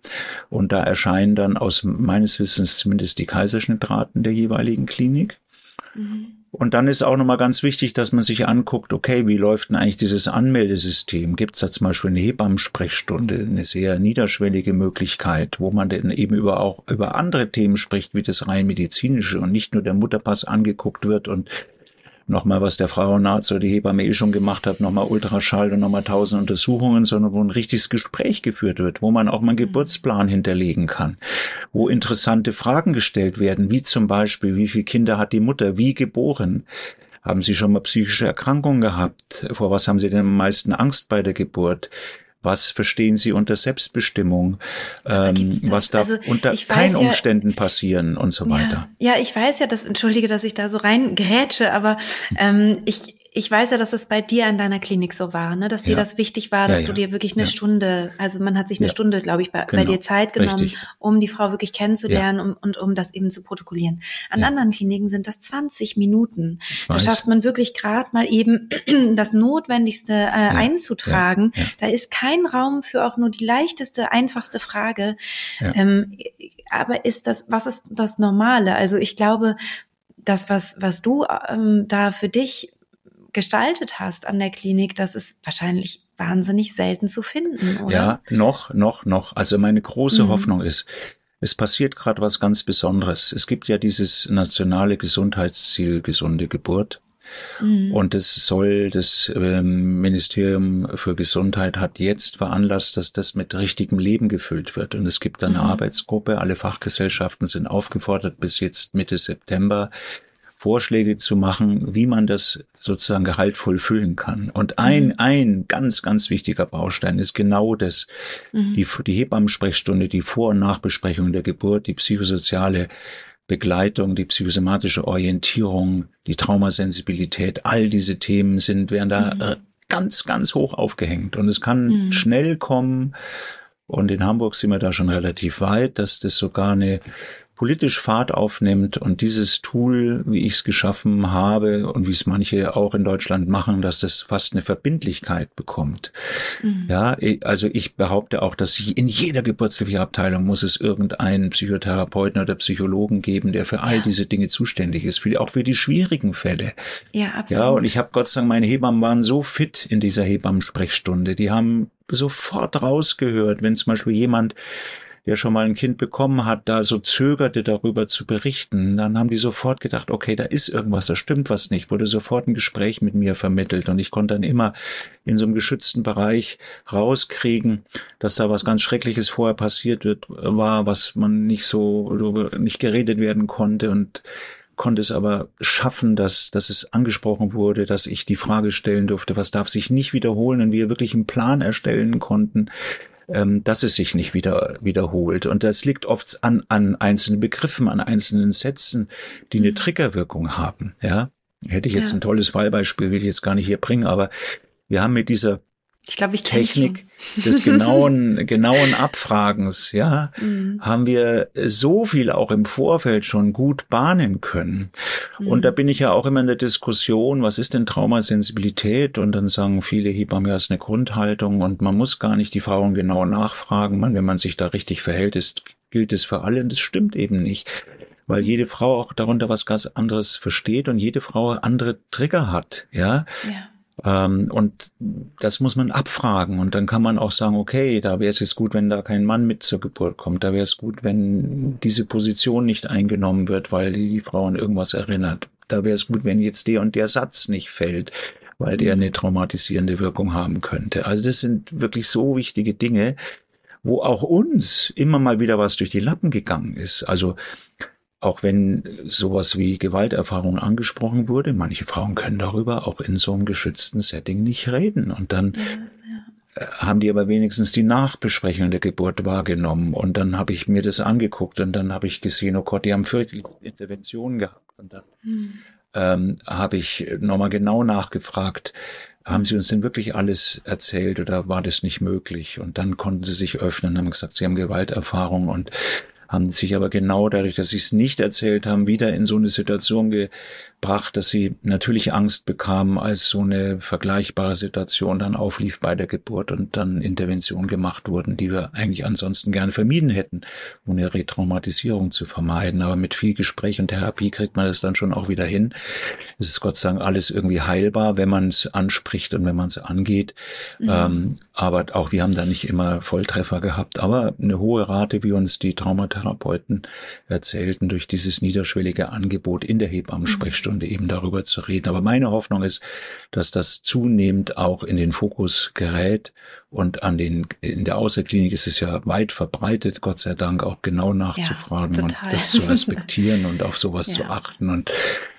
und da erscheinen dann aus meines Wissens zumindest die Kaiserschnittraten der jeweiligen Klinik. Mhm. Und dann ist auch nochmal ganz wichtig, dass man sich anguckt, okay, wie läuft denn eigentlich dieses Anmeldesystem? Gibt es da zum Beispiel eine Hebammensprechstunde, eine sehr niederschwellige Möglichkeit, wo man denn eben über auch über andere Themen spricht, wie das rein medizinische und nicht nur der Mutterpass angeguckt wird und nochmal, was der Frauenarzt oder die Hebamme eh schon gemacht hat, nochmal Ultraschall und nochmal tausend Untersuchungen, sondern wo ein richtiges Gespräch geführt wird, wo man auch mal einen mhm. Geburtsplan hinterlegen kann, wo interessante Fragen gestellt werden, wie zum Beispiel, wie viele Kinder hat die Mutter, wie geboren, haben Sie schon mal psychische Erkrankungen gehabt? Vor was haben Sie denn am meisten Angst bei der Geburt? Was verstehen Sie unter Selbstbestimmung? Ähm, was darf also, unter keinen ja, Umständen passieren und so weiter? Ja, ja, ich weiß ja, dass, entschuldige, dass ich da so rein grätsche, aber ähm, ich, ich weiß ja, dass es bei dir in deiner Klinik so war, ne? dass dir ja. das wichtig war, dass ja, ja. du dir wirklich eine Stunde, also man hat sich eine Stunde, glaube ich, bei, genau. bei, dir Zeit genommen, Richtig. um die Frau wirklich kennenzulernen um, und um das eben zu protokollieren. An anderen Kliniken sind das 20 Minuten. Da schafft man wirklich gerade mal eben das Notwendigste äh, einzutragen. Da ist kein Raum für auch nur die leichteste, einfachste Frage. Ähm, aber ist das, was ist das Normale? Also ich glaube, das, was, was du ähm, da für dich gestaltet hast an der Klinik, das ist wahrscheinlich wahnsinnig selten zu finden, oder? Ja, noch, noch, noch. Also meine große mhm. Hoffnung ist, es passiert gerade was ganz Besonderes. Es gibt ja dieses nationale Gesundheitsziel gesunde Geburt. Mhm. Und es soll, das ähm, Ministerium für Gesundheit hat jetzt veranlasst, dass das mit richtigem Leben gefüllt wird. Und es gibt eine mhm. Arbeitsgruppe, alle Fachgesellschaften sind aufgefordert, bis jetzt Mitte September Vorschläge zu machen, wie man das sozusagen gehaltvoll füllen kann. Und ein, mhm. ein ganz, ganz wichtiger Baustein ist genau das. Mhm. Die, die Hebammensprechstunde, die Vor- und Nachbesprechung der Geburt, die psychosoziale Begleitung, die psychosomatische Orientierung, die Traumasensibilität, all diese Themen sind, werden da mhm. äh, ganz, ganz hoch aufgehängt. Und es kann mhm. schnell kommen. Und in Hamburg sind wir da schon relativ weit, dass das sogar eine politisch Fahrt aufnimmt und dieses Tool, wie ich es geschaffen habe und wie es manche auch in Deutschland machen, dass das fast eine Verbindlichkeit bekommt. Mhm. Ja, also ich behaupte auch, dass in jeder Geburtshilfeabteilung muss es irgendeinen Psychotherapeuten oder Psychologen geben, der für all diese Dinge zuständig ist, für, auch für die schwierigen Fälle. Ja, absolut. Ja, und ich habe Gott sei Dank, meine Hebammen waren so fit in dieser Hebammensprechstunde, die haben sofort rausgehört, wenn zum Beispiel jemand der schon mal ein Kind bekommen hat, da so zögerte darüber zu berichten, dann haben die sofort gedacht, okay, da ist irgendwas, da stimmt was nicht, wurde sofort ein Gespräch mit mir vermittelt. Und ich konnte dann immer in so einem geschützten Bereich rauskriegen, dass da was ganz Schreckliches vorher passiert wird, war, was man nicht so, nicht geredet werden konnte und konnte es aber schaffen, dass, dass es angesprochen wurde, dass ich die Frage stellen durfte, was darf sich nicht wiederholen und wir wirklich einen Plan erstellen konnten, ähm, dass es sich nicht wieder wiederholt. Und das liegt oft an, an einzelnen Begriffen, an einzelnen Sätzen, die eine mhm. Triggerwirkung haben. Ja, hätte ich jetzt ja. ein tolles Fallbeispiel, will ich jetzt gar nicht hier bringen, aber wir haben mit dieser ich glaube, ich Technik des genauen, genauen Abfragens, ja, mhm. haben wir so viel auch im Vorfeld schon gut bahnen können. Mhm. Und da bin ich ja auch immer in der Diskussion, was ist denn Traumasensibilität? Und dann sagen viele Hebammen, ja, ist eine Grundhaltung und man muss gar nicht die Frauen genau nachfragen. Man, wenn man sich da richtig verhält, ist, gilt es für alle. Und das stimmt eben nicht weil jede Frau auch darunter was ganz anderes versteht und jede Frau andere Trigger hat, ja. ja. Ähm, und das muss man abfragen. Und dann kann man auch sagen, okay, da wäre es jetzt gut, wenn da kein Mann mit zur Geburt kommt. Da wäre es gut, wenn diese Position nicht eingenommen wird, weil die Frau an irgendwas erinnert. Da wäre es gut, wenn jetzt der und der Satz nicht fällt, weil der eine traumatisierende Wirkung haben könnte. Also das sind wirklich so wichtige Dinge, wo auch uns immer mal wieder was durch die Lappen gegangen ist. Also auch wenn sowas wie Gewalterfahrung angesprochen wurde, manche Frauen können darüber auch in so einem geschützten Setting nicht reden. Und dann ja, ja. Äh, haben die aber wenigstens die Nachbesprechung der Geburt wahrgenommen. Und dann habe ich mir das angeguckt und dann habe ich gesehen, oh Gott, die haben fürchterliche Interventionen gehabt. Und dann hm. ähm, habe ich nochmal genau nachgefragt, haben Sie uns denn wirklich alles erzählt oder war das nicht möglich? Und dann konnten sie sich öffnen, haben gesagt, sie haben Gewalterfahrung und haben sich aber genau dadurch, dass sie es nicht erzählt haben, wieder in so eine Situation gebracht, dass sie natürlich Angst bekamen, als so eine vergleichbare Situation dann auflief bei der Geburt und dann Interventionen gemacht wurden, die wir eigentlich ansonsten gerne vermieden hätten, um eine Retraumatisierung zu vermeiden. Aber mit viel Gespräch und Therapie kriegt man das dann schon auch wieder hin. Es ist Gott sei Dank alles irgendwie heilbar, wenn man es anspricht und wenn man es angeht. Mhm. Ähm, aber auch wir haben da nicht immer Volltreffer gehabt, aber eine hohe Rate, wie uns die Traumatherapeuten erzählten, durch dieses niederschwellige Angebot in der Hebammensprechstunde mhm. eben darüber zu reden. Aber meine Hoffnung ist, dass das zunehmend auch in den Fokus gerät und an den, in der Außerklinik ist es ja weit verbreitet, Gott sei Dank, auch genau nachzufragen ja, und das zu respektieren und auf sowas ja. zu achten und,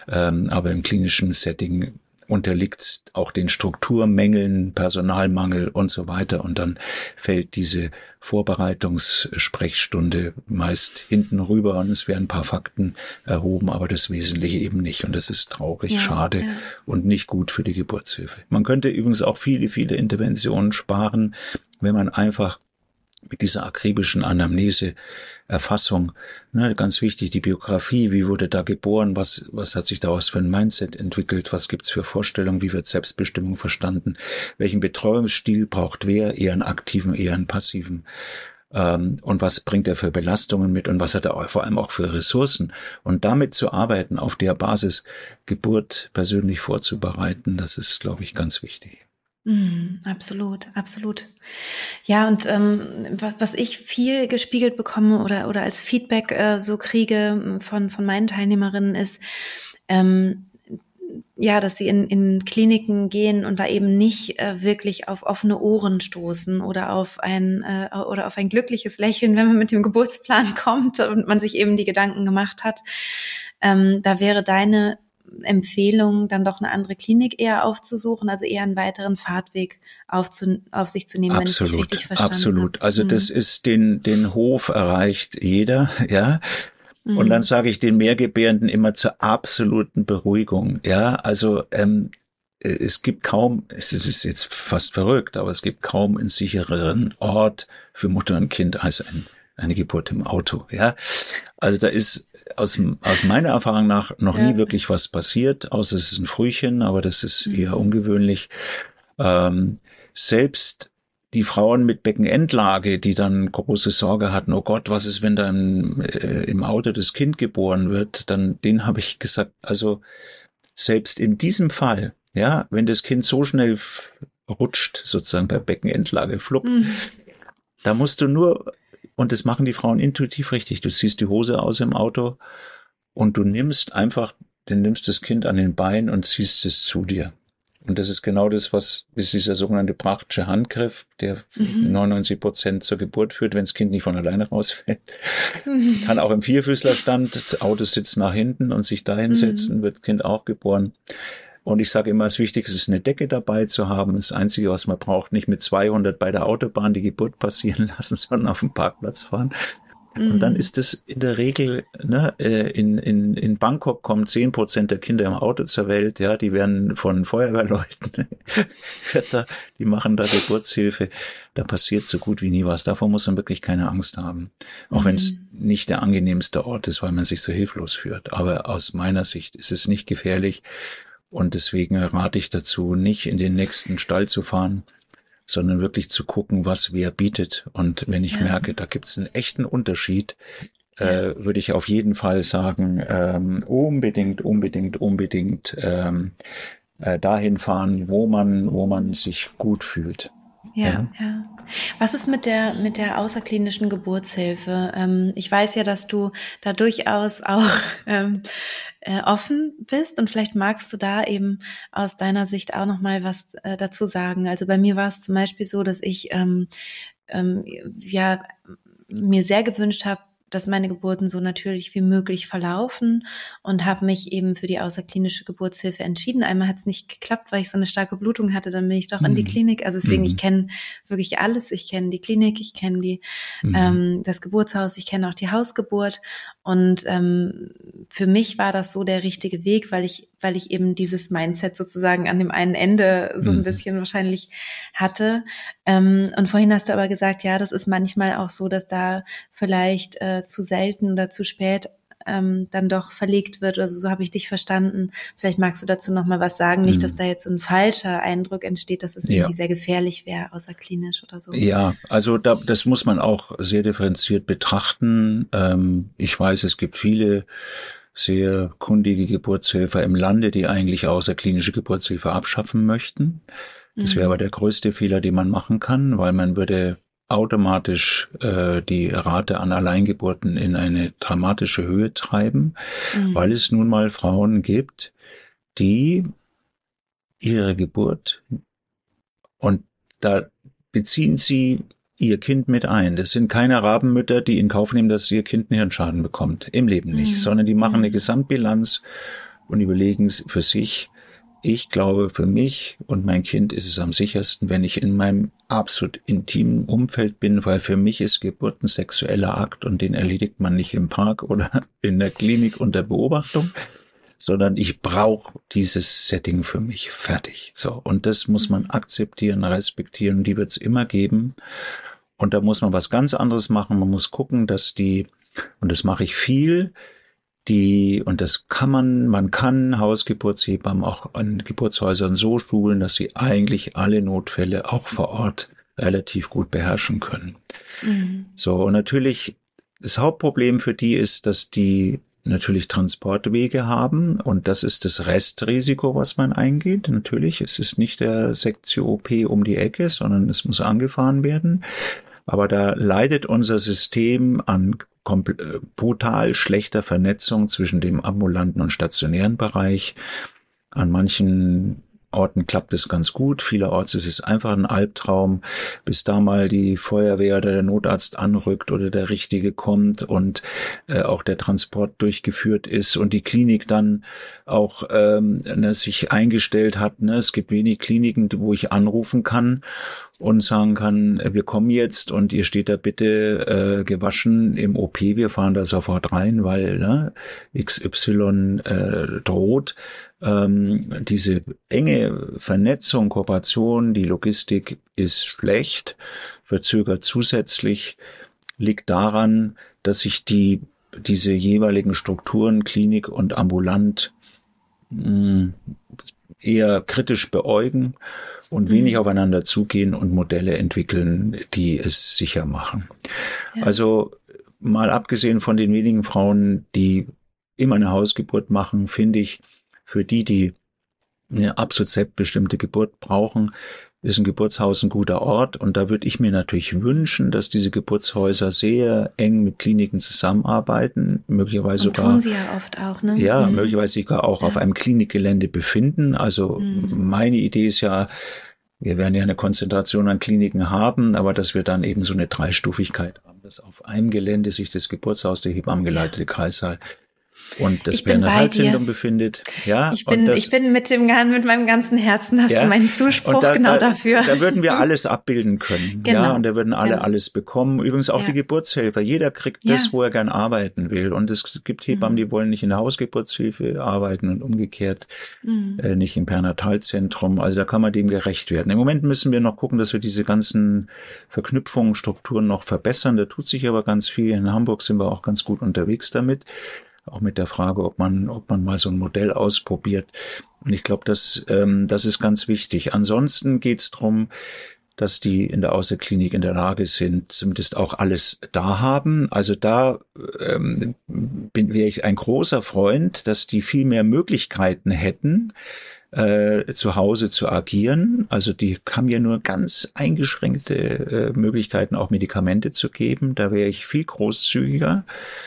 ähm, aber im klinischen Setting unterliegt auch den Strukturmängeln, Personalmangel und so weiter. Und dann fällt diese Vorbereitungssprechstunde meist hinten rüber und es werden ein paar Fakten erhoben, aber das Wesentliche eben nicht. Und das ist traurig, ja, schade ja. und nicht gut für die Geburtshilfe. Man könnte übrigens auch viele, viele Interventionen sparen, wenn man einfach mit dieser akribischen Anamnese Erfassung, ne, ganz wichtig, die Biografie, wie wurde da geboren, was, was hat sich daraus für ein Mindset entwickelt, was gibt's für Vorstellungen, wie wird Selbstbestimmung verstanden, welchen Betreuungsstil braucht wer, eher einen aktiven, eher einen passiven, ähm, und was bringt er für Belastungen mit und was hat er vor allem auch für Ressourcen und damit zu arbeiten, auf der Basis Geburt persönlich vorzubereiten, das ist, glaube ich, ganz wichtig. Mm, absolut, absolut. Ja, und ähm, was, was ich viel gespiegelt bekomme oder, oder als Feedback äh, so kriege mm, von, von meinen Teilnehmerinnen ist, ähm, ja, dass sie in, in Kliniken gehen und da eben nicht äh, wirklich auf offene Ohren stoßen oder auf ein äh, oder auf ein glückliches Lächeln, wenn man mit dem Geburtsplan kommt und man sich eben die Gedanken gemacht hat. Ähm, da wäre deine Empfehlung, dann doch eine andere Klinik eher aufzusuchen, also eher einen weiteren Fahrtweg aufzu, auf sich zu nehmen, absolut, wenn ich richtig verstanden Absolut. Habe. Also mhm. das ist den, den Hof erreicht jeder, ja. Und mhm. dann sage ich den Mehrgebärenden immer zur absoluten Beruhigung, ja. Also ähm, es gibt kaum, es ist jetzt fast verrückt, aber es gibt kaum einen sichereren Ort für Mutter und Kind als ein, eine Geburt im Auto, ja. Also da ist aus, aus meiner Erfahrung nach noch ja. nie wirklich was passiert, außer es ist ein Frühchen, aber das ist mhm. eher ungewöhnlich. Ähm, selbst die Frauen mit Beckenendlage, die dann große Sorge hatten, oh Gott, was ist, wenn da im, äh, im Auto das Kind geboren wird, dann den habe ich gesagt, also selbst in diesem Fall, ja, wenn das Kind so schnell rutscht, sozusagen bei Beckenendlage fluppt, mhm. da musst du nur und das machen die Frauen intuitiv richtig. Du ziehst die Hose aus im Auto und du nimmst einfach, du nimmst das Kind an den Beinen und ziehst es zu dir. Und das ist genau das, was ist dieser sogenannte praktische Handgriff, der mhm. 99 Prozent zur Geburt führt, wenn das Kind nicht von alleine rausfällt. Mhm. Kann auch im Vierfüßlerstand, das Auto sitzt nach hinten und sich dahin setzen, mhm. wird Kind auch geboren. Und ich sage immer, es ist wichtig ist, eine Decke dabei zu haben. Das Einzige, was man braucht, nicht mit 200 bei der Autobahn die Geburt passieren lassen, sondern auf dem Parkplatz fahren. Und dann mhm. ist es in der Regel, ne, äh, in, in, in Bangkok kommen zehn Prozent der Kinder im Auto zur Welt, ja, die werden von Feuerwehrleuten, die machen da Geburtshilfe. Da passiert so gut wie nie was. Davor muss man wirklich keine Angst haben. Auch mhm. wenn es nicht der angenehmste Ort ist, weil man sich so hilflos führt. Aber aus meiner Sicht ist es nicht gefährlich. Und deswegen rate ich dazu, nicht in den nächsten Stall zu fahren, sondern wirklich zu gucken, was wer bietet. Und wenn ich ja. merke, da gibt es einen echten Unterschied, äh, würde ich auf jeden Fall sagen, ähm, unbedingt, unbedingt, unbedingt ähm, äh, dahin fahren, wo man, wo man sich gut fühlt. Ja, ja, ja. Was ist mit der, mit der außerklinischen Geburtshilfe? Ähm, ich weiß ja, dass du da durchaus auch ähm, äh, offen bist und vielleicht magst du da eben aus deiner Sicht auch noch mal was äh, dazu sagen. Also bei mir war es zum Beispiel so, dass ich ähm, ähm, ja mir sehr gewünscht habe, dass meine Geburten so natürlich wie möglich verlaufen und habe mich eben für die außerklinische Geburtshilfe entschieden. Einmal hat es nicht geklappt, weil ich so eine starke Blutung hatte, dann bin ich doch mhm. in die mhm. Klinik. Also deswegen, mhm. ich kenne wirklich alles. Ich kenne die Klinik, ich kenne die mhm. ähm, das Geburtshaus, ich kenne auch die Hausgeburt Und ähm, für mich war das so der richtige Weg, weil ich, weil ich eben dieses Mindset sozusagen an dem einen Ende so ein mhm. bisschen wahrscheinlich hatte. Ähm, und vorhin hast du aber gesagt, ja, das ist manchmal auch so, dass da vielleicht äh, zu selten oder zu spät ähm, dann doch verlegt wird. Also so habe ich dich verstanden. Vielleicht magst du dazu noch mal was sagen, nicht, dass mhm. da jetzt ein falscher Eindruck entsteht, dass es ja. irgendwie sehr gefährlich wäre, außerklinisch oder so. Ja, also da, das muss man auch sehr differenziert betrachten. Ähm, ich weiß, es gibt viele sehr kundige Geburtshelfer im Lande, die eigentlich außerklinische Geburtshilfe abschaffen möchten. Das wäre mhm. aber der größte Fehler, den man machen kann, weil man würde automatisch äh, die Rate an Alleingeburten in eine dramatische Höhe treiben, mhm. weil es nun mal Frauen gibt, die ihre Geburt und da beziehen sie ihr Kind mit ein. Das sind keine Rabenmütter, die in Kauf nehmen, dass ihr Kind einen Hirnschaden bekommt. Im Leben nicht. Mhm. Sondern die machen eine mhm. Gesamtbilanz und überlegen für sich, ich glaube, für mich und mein Kind ist es am sichersten, wenn ich in meinem absolut intimen Umfeld bin, weil für mich ist Geburt ein sexueller Akt und den erledigt man nicht im Park oder in der Klinik unter Beobachtung, sondern ich brauche dieses Setting für mich fertig. So und das muss man akzeptieren, respektieren. Die wird es immer geben. Und da muss man was ganz anderes machen. Man muss gucken, dass die und das mache ich viel die, und das kann man, man kann Hausgeburtshebammen auch an Geburtshäusern so schulen, dass sie eigentlich alle Notfälle auch vor Ort relativ gut beherrschen können. Mhm. So, und natürlich, das Hauptproblem für die ist, dass die natürlich Transportwege haben und das ist das Restrisiko, was man eingeht. Natürlich, es ist nicht der Sektio OP um die Ecke, sondern es muss angefahren werden. Aber da leidet unser System an äh, brutal schlechter Vernetzung zwischen dem ambulanten und stationären Bereich. An manchen Orten klappt es ganz gut. Vielerorts ist es einfach ein Albtraum, bis da mal die Feuerwehr oder der Notarzt anrückt oder der Richtige kommt und äh, auch der Transport durchgeführt ist und die Klinik dann auch ähm, ne, sich eingestellt hat. Ne? Es gibt wenig Kliniken, wo ich anrufen kann und sagen kann, wir kommen jetzt und ihr steht da bitte äh, gewaschen im OP, wir fahren da sofort rein, weil ne, XY äh, droht. Ähm, diese enge Vernetzung, Kooperation, die Logistik ist schlecht, verzögert zusätzlich, liegt daran, dass sich die diese jeweiligen Strukturen, Klinik und ambulant, mh, hm, eher kritisch beäugen und wenig mhm. aufeinander zugehen und Modelle entwickeln, die es sicher machen. Ja. Also mal abgesehen von den wenigen Frauen, die immer eine Hausgeburt machen, finde ich, für die, die eine absolut selbstbestimmte Geburt brauchen, ist ein Geburtshaus ein guter Ort und da würde ich mir natürlich wünschen, dass diese Geburtshäuser sehr eng mit Kliniken zusammenarbeiten, möglicherweise und sogar tun sie ja oft auch, ne? Ja, mhm. möglicherweise sogar auch ja. auf einem Klinikgelände befinden. Also mhm. meine Idee ist ja, wir werden ja eine Konzentration an Kliniken haben, aber dass wir dann eben so eine Dreistufigkeit haben, dass auf einem Gelände sich das Geburtshaus, der Hebammengeleitete ja. Kreissaal und das Berner Halssyndrom befindet. Ja, ich bin, das, ich bin mit dem mit meinem ganzen Herzen hast ja, du meinen Zuspruch da, genau da, dafür. Da würden wir alles abbilden können. Genau, ja, und da würden alle genau. alles bekommen. Übrigens auch ja. die Geburtshelfer. Jeder kriegt das, wo er gern arbeiten will. Und es gibt Hebammen, mhm. die wollen nicht in der Hausgeburtshilfe arbeiten und umgekehrt mhm. äh, nicht im Pernatalzentrum. Also da kann man dem gerecht werden. Im Moment müssen wir noch gucken, dass wir diese ganzen Verknüpfungen, Strukturen noch verbessern. Da tut sich aber ganz viel. In Hamburg sind wir auch ganz gut unterwegs damit auch mit der Frage, ob man, ob man mal so ein Modell ausprobiert. Und ich glaube, das, ähm, das ist ganz wichtig. Ansonsten geht es darum, dass die in der Außerklinik in der Lage sind, zumindest auch alles da haben. Also da ähm, bin wäre ich ein großer Freund, dass die viel mehr Möglichkeiten hätten, äh, zu Hause zu agieren. Also die haben ja nur ganz eingeschränkte äh, Möglichkeiten, auch Medikamente zu geben. Da wäre ich viel großzügiger.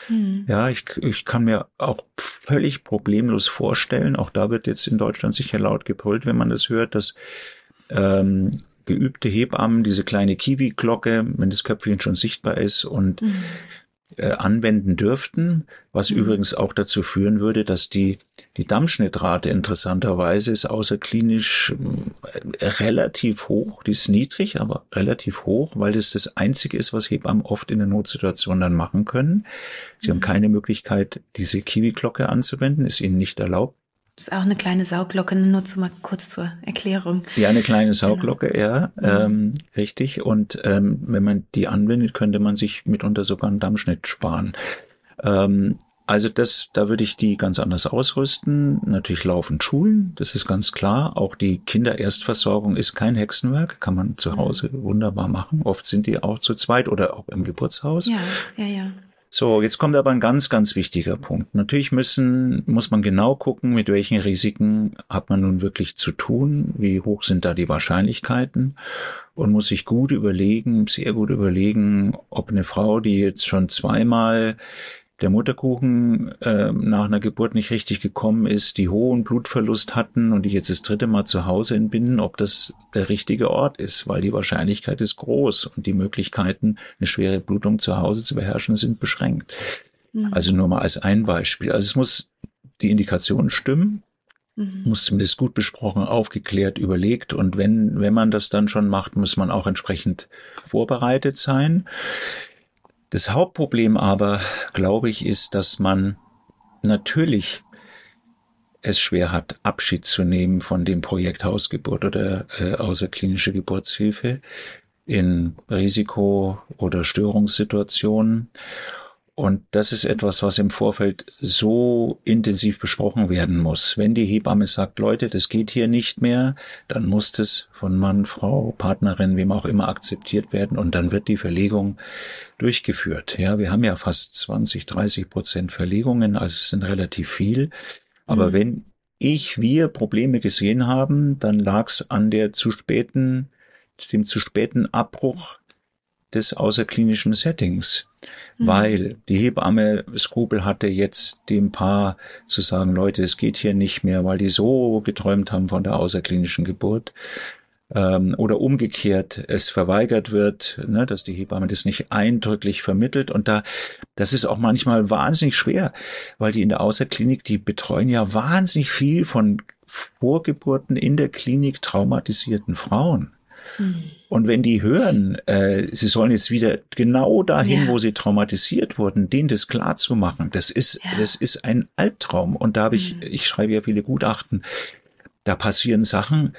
Mhm. Ja, ich, ich kann mir auch völlig problemlos vorstellen, auch da wird jetzt in Deutschland sicher laut gebrüllt, wenn man das hört, dass ähm, geübte Hebammen diese kleine Kiwi-Glocke, wenn das Köpfchen schon sichtbar ist und mhm äh, anwenden dürften, was mhm. übrigens auch dazu führen würde, dass die, die Dammschnittrate interessanterweise ist außerklinisch äh, relativ hoch, die ist niedrig, aber relativ hoch, weil das das Einzige ist, was Hebammen oft in der Notsituation dann machen können. Sie mhm. haben keine Möglichkeit, diese Kiwi-Glocke anzuwenden, ist ihnen nicht erlaubt. Das ist auch eine kleine Sauglocke, nur zu mal kurz zur Erklärung. Ja, eine kleine Sauglocke, genau. ja, ähm, richtig. Und ähm, wenn man die anwendet, könnte man sich mitunter sogar einen Dammschnitt sparen. Ähm, also das, da würde ich die ganz anders ausrüsten. Natürlich laufen Schulen, das ist ganz klar. Auch die Kindererstversorgung ist kein Hexenwerk, kann man zu mhm. Hause mhm. wunderbar machen. Oft sind die auch zu zweit oder auch im Geburtshaus. Ja, ja, ja. So, jetzt kommt aber ein ganz, ganz wichtiger Punkt. Natürlich müssen, muss man genau gucken, mit welchen Risiken hat man nun wirklich zu tun, wie hoch sind da die Wahrscheinlichkeiten und muss sich gut überlegen, sehr gut überlegen, ob eine Frau, die jetzt schon zweimal der Mutterkuchen äh, nach einer Geburt nicht richtig gekommen ist, die hohen Blutverlust hatten und die jetzt das dritte Mal zu Hause entbinden, ob das der richtige Ort ist, weil die Wahrscheinlichkeit ist groß und die Möglichkeiten, eine schwere Blutung zu Hause zu beherrschen, sind beschränkt. Mhm. Also nur mal als ein Beispiel. Also es muss die Indikation stimmen, mhm. muss zumindest gut besprochen, aufgeklärt, überlegt und wenn, wenn man das dann schon macht, muss man auch entsprechend vorbereitet sein. Das Hauptproblem aber, glaube ich, ist, dass man natürlich es schwer hat, Abschied zu nehmen von dem Projekt Hausgeburt oder äh, außerklinische Geburtshilfe in Risiko- oder Störungssituationen. Und das ist etwas, was im Vorfeld so intensiv besprochen werden muss. Wenn die Hebamme sagt, Leute, das geht hier nicht mehr, dann muss das von Mann, Frau, Partnerin, wem auch immer akzeptiert werden und dann wird die Verlegung durchgeführt. Ja, wir haben ja fast 20, 30 Prozent Verlegungen, also es sind relativ viel. Aber mhm. wenn ich, wir Probleme gesehen haben, dann lag es an der zu späten, dem zu späten Abbruch des außerklinischen Settings, mhm. weil die Hebamme Skrupel hatte, jetzt dem Paar zu sagen, Leute, es geht hier nicht mehr, weil die so geträumt haben von der außerklinischen Geburt. Ähm, oder umgekehrt, es verweigert wird, ne, dass die Hebamme das nicht eindrücklich vermittelt. Und da, das ist auch manchmal wahnsinnig schwer, weil die in der Außerklinik, die betreuen ja wahnsinnig viel von Vorgeburten in der Klinik traumatisierten Frauen. Mhm. Und wenn die hören, äh, sie sollen jetzt wieder genau dahin, ja. wo sie traumatisiert wurden, denen das klar zu machen, das ist, ja. das ist ein Albtraum. Und da habe ich, mhm. ich schreibe ja viele Gutachten, da passieren Sachen,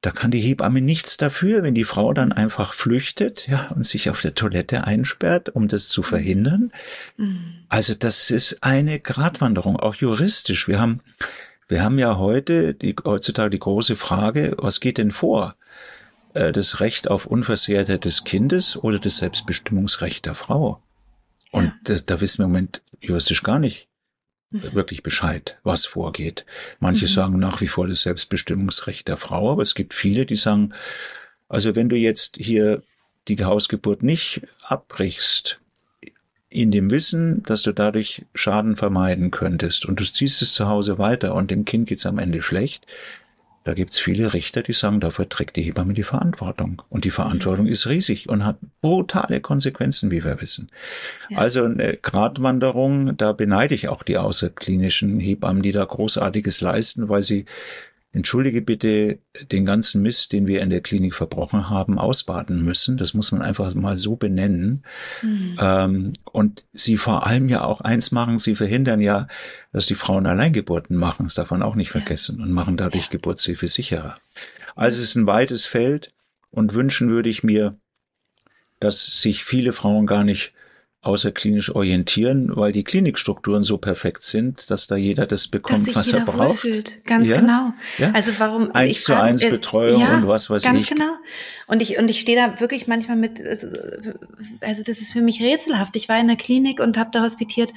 da kann die Hebamme nichts dafür, wenn die Frau dann einfach flüchtet, ja, und sich auf der Toilette einsperrt, um das zu verhindern. Mhm. Also das ist eine Gratwanderung, auch juristisch. Wir haben, wir haben ja heute, die, heutzutage die große Frage, was geht denn vor? Äh, das Recht auf Unversehrtheit des Kindes oder das Selbstbestimmungsrecht der Frau. Und ja. da, da wissen wir im Moment juristisch gar nicht mhm. wirklich Bescheid, was vorgeht. Manche mhm. sagen nach wie vor das Selbstbestimmungsrecht der Frau, aber es gibt viele, die sagen, also wenn du jetzt hier die Hausgeburt nicht abbrichst, in dem Wissen, dass du dadurch Schaden vermeiden könntest und du ziehst es zu Hause weiter und dem Kind geht's am Ende schlecht, da gibt's viele Richter, die sagen, dafür trägt die Hebamme die Verantwortung. Und die Verantwortung mhm. ist riesig und hat brutale Konsequenzen, wie wir wissen. Ja. Also eine Gratwanderung, da beneide ich auch die außerklinischen Hebammen, die da Großartiges leisten, weil sie entschuldige bitte den ganzen Mist, den wir in der Klinik verbrochen haben, ausbaden müssen. Das muss man einfach mal so benennen. Mhm. Ähm, und sie vor allem ja auch eins machen, sie verhindern ja, dass die Frauen Alleingeburten machen. Das darf man auch nicht vergessen und machen dadurch ja. Geburtshilfe sicherer. Also es ist ein weites Feld und wünschen würde ich mir, dass sich viele Frauen gar nicht außerklinisch orientieren, weil die Klinikstrukturen so perfekt sind, dass da jeder das bekommt, was er braucht. Wohlfühlt. Ganz ja? genau. Ja? Also warum eins ich zu frage, eins äh, Betreuung ja, und was weiß ganz ich. Ganz genau. Und ich und ich stehe da wirklich manchmal mit, also, also das ist für mich rätselhaft. Ich war in der Klinik und habe da hospitiert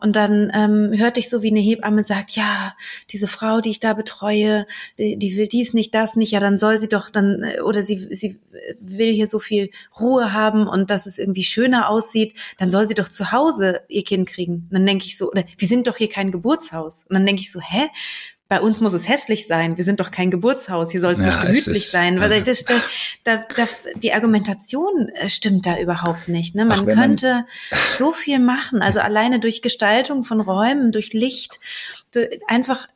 und dann ähm, hörte ich so, wie eine Hebamme sagt, ja, diese Frau, die ich da betreue, die, die will dies nicht, das nicht, ja, dann soll sie doch dann, äh, oder sie, sie will hier so viel Ruhe haben und dass es irgendwie schöner aussieht, dann soll sie doch zu Hause ihr Kind kriegen. Und dann denke ich so, oder wir sind doch hier kein Geburtshaus. Und dann denke ich so, hä? Bei uns muss es hässlich sein. Wir sind doch kein Geburtshaus. Hier soll es ja, nicht gemütlich ist, sein. Weil das, da, da, die Argumentation äh, stimmt da überhaupt nicht. Ne? Man Ach, könnte man so viel machen. Also alleine durch Gestaltung von Räumen, durch Licht, einfach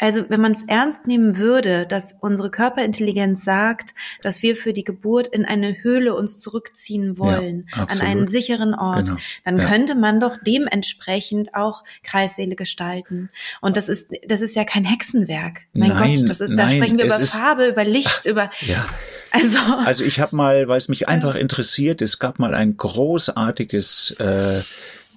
also wenn man es ernst nehmen würde, dass unsere Körperintelligenz sagt, dass wir für die Geburt in eine Höhle uns zurückziehen wollen, ja, an einen sicheren Ort, genau. dann ja. könnte man doch dementsprechend auch Kreissäle gestalten. Und das ist, das ist ja kein Hexenwerk. Mein nein, Gott, das ist, da sprechen wir über Farbe, über Licht, über. Ja. Also, also ich habe mal, weil es mich einfach interessiert, es gab mal ein großartiges äh,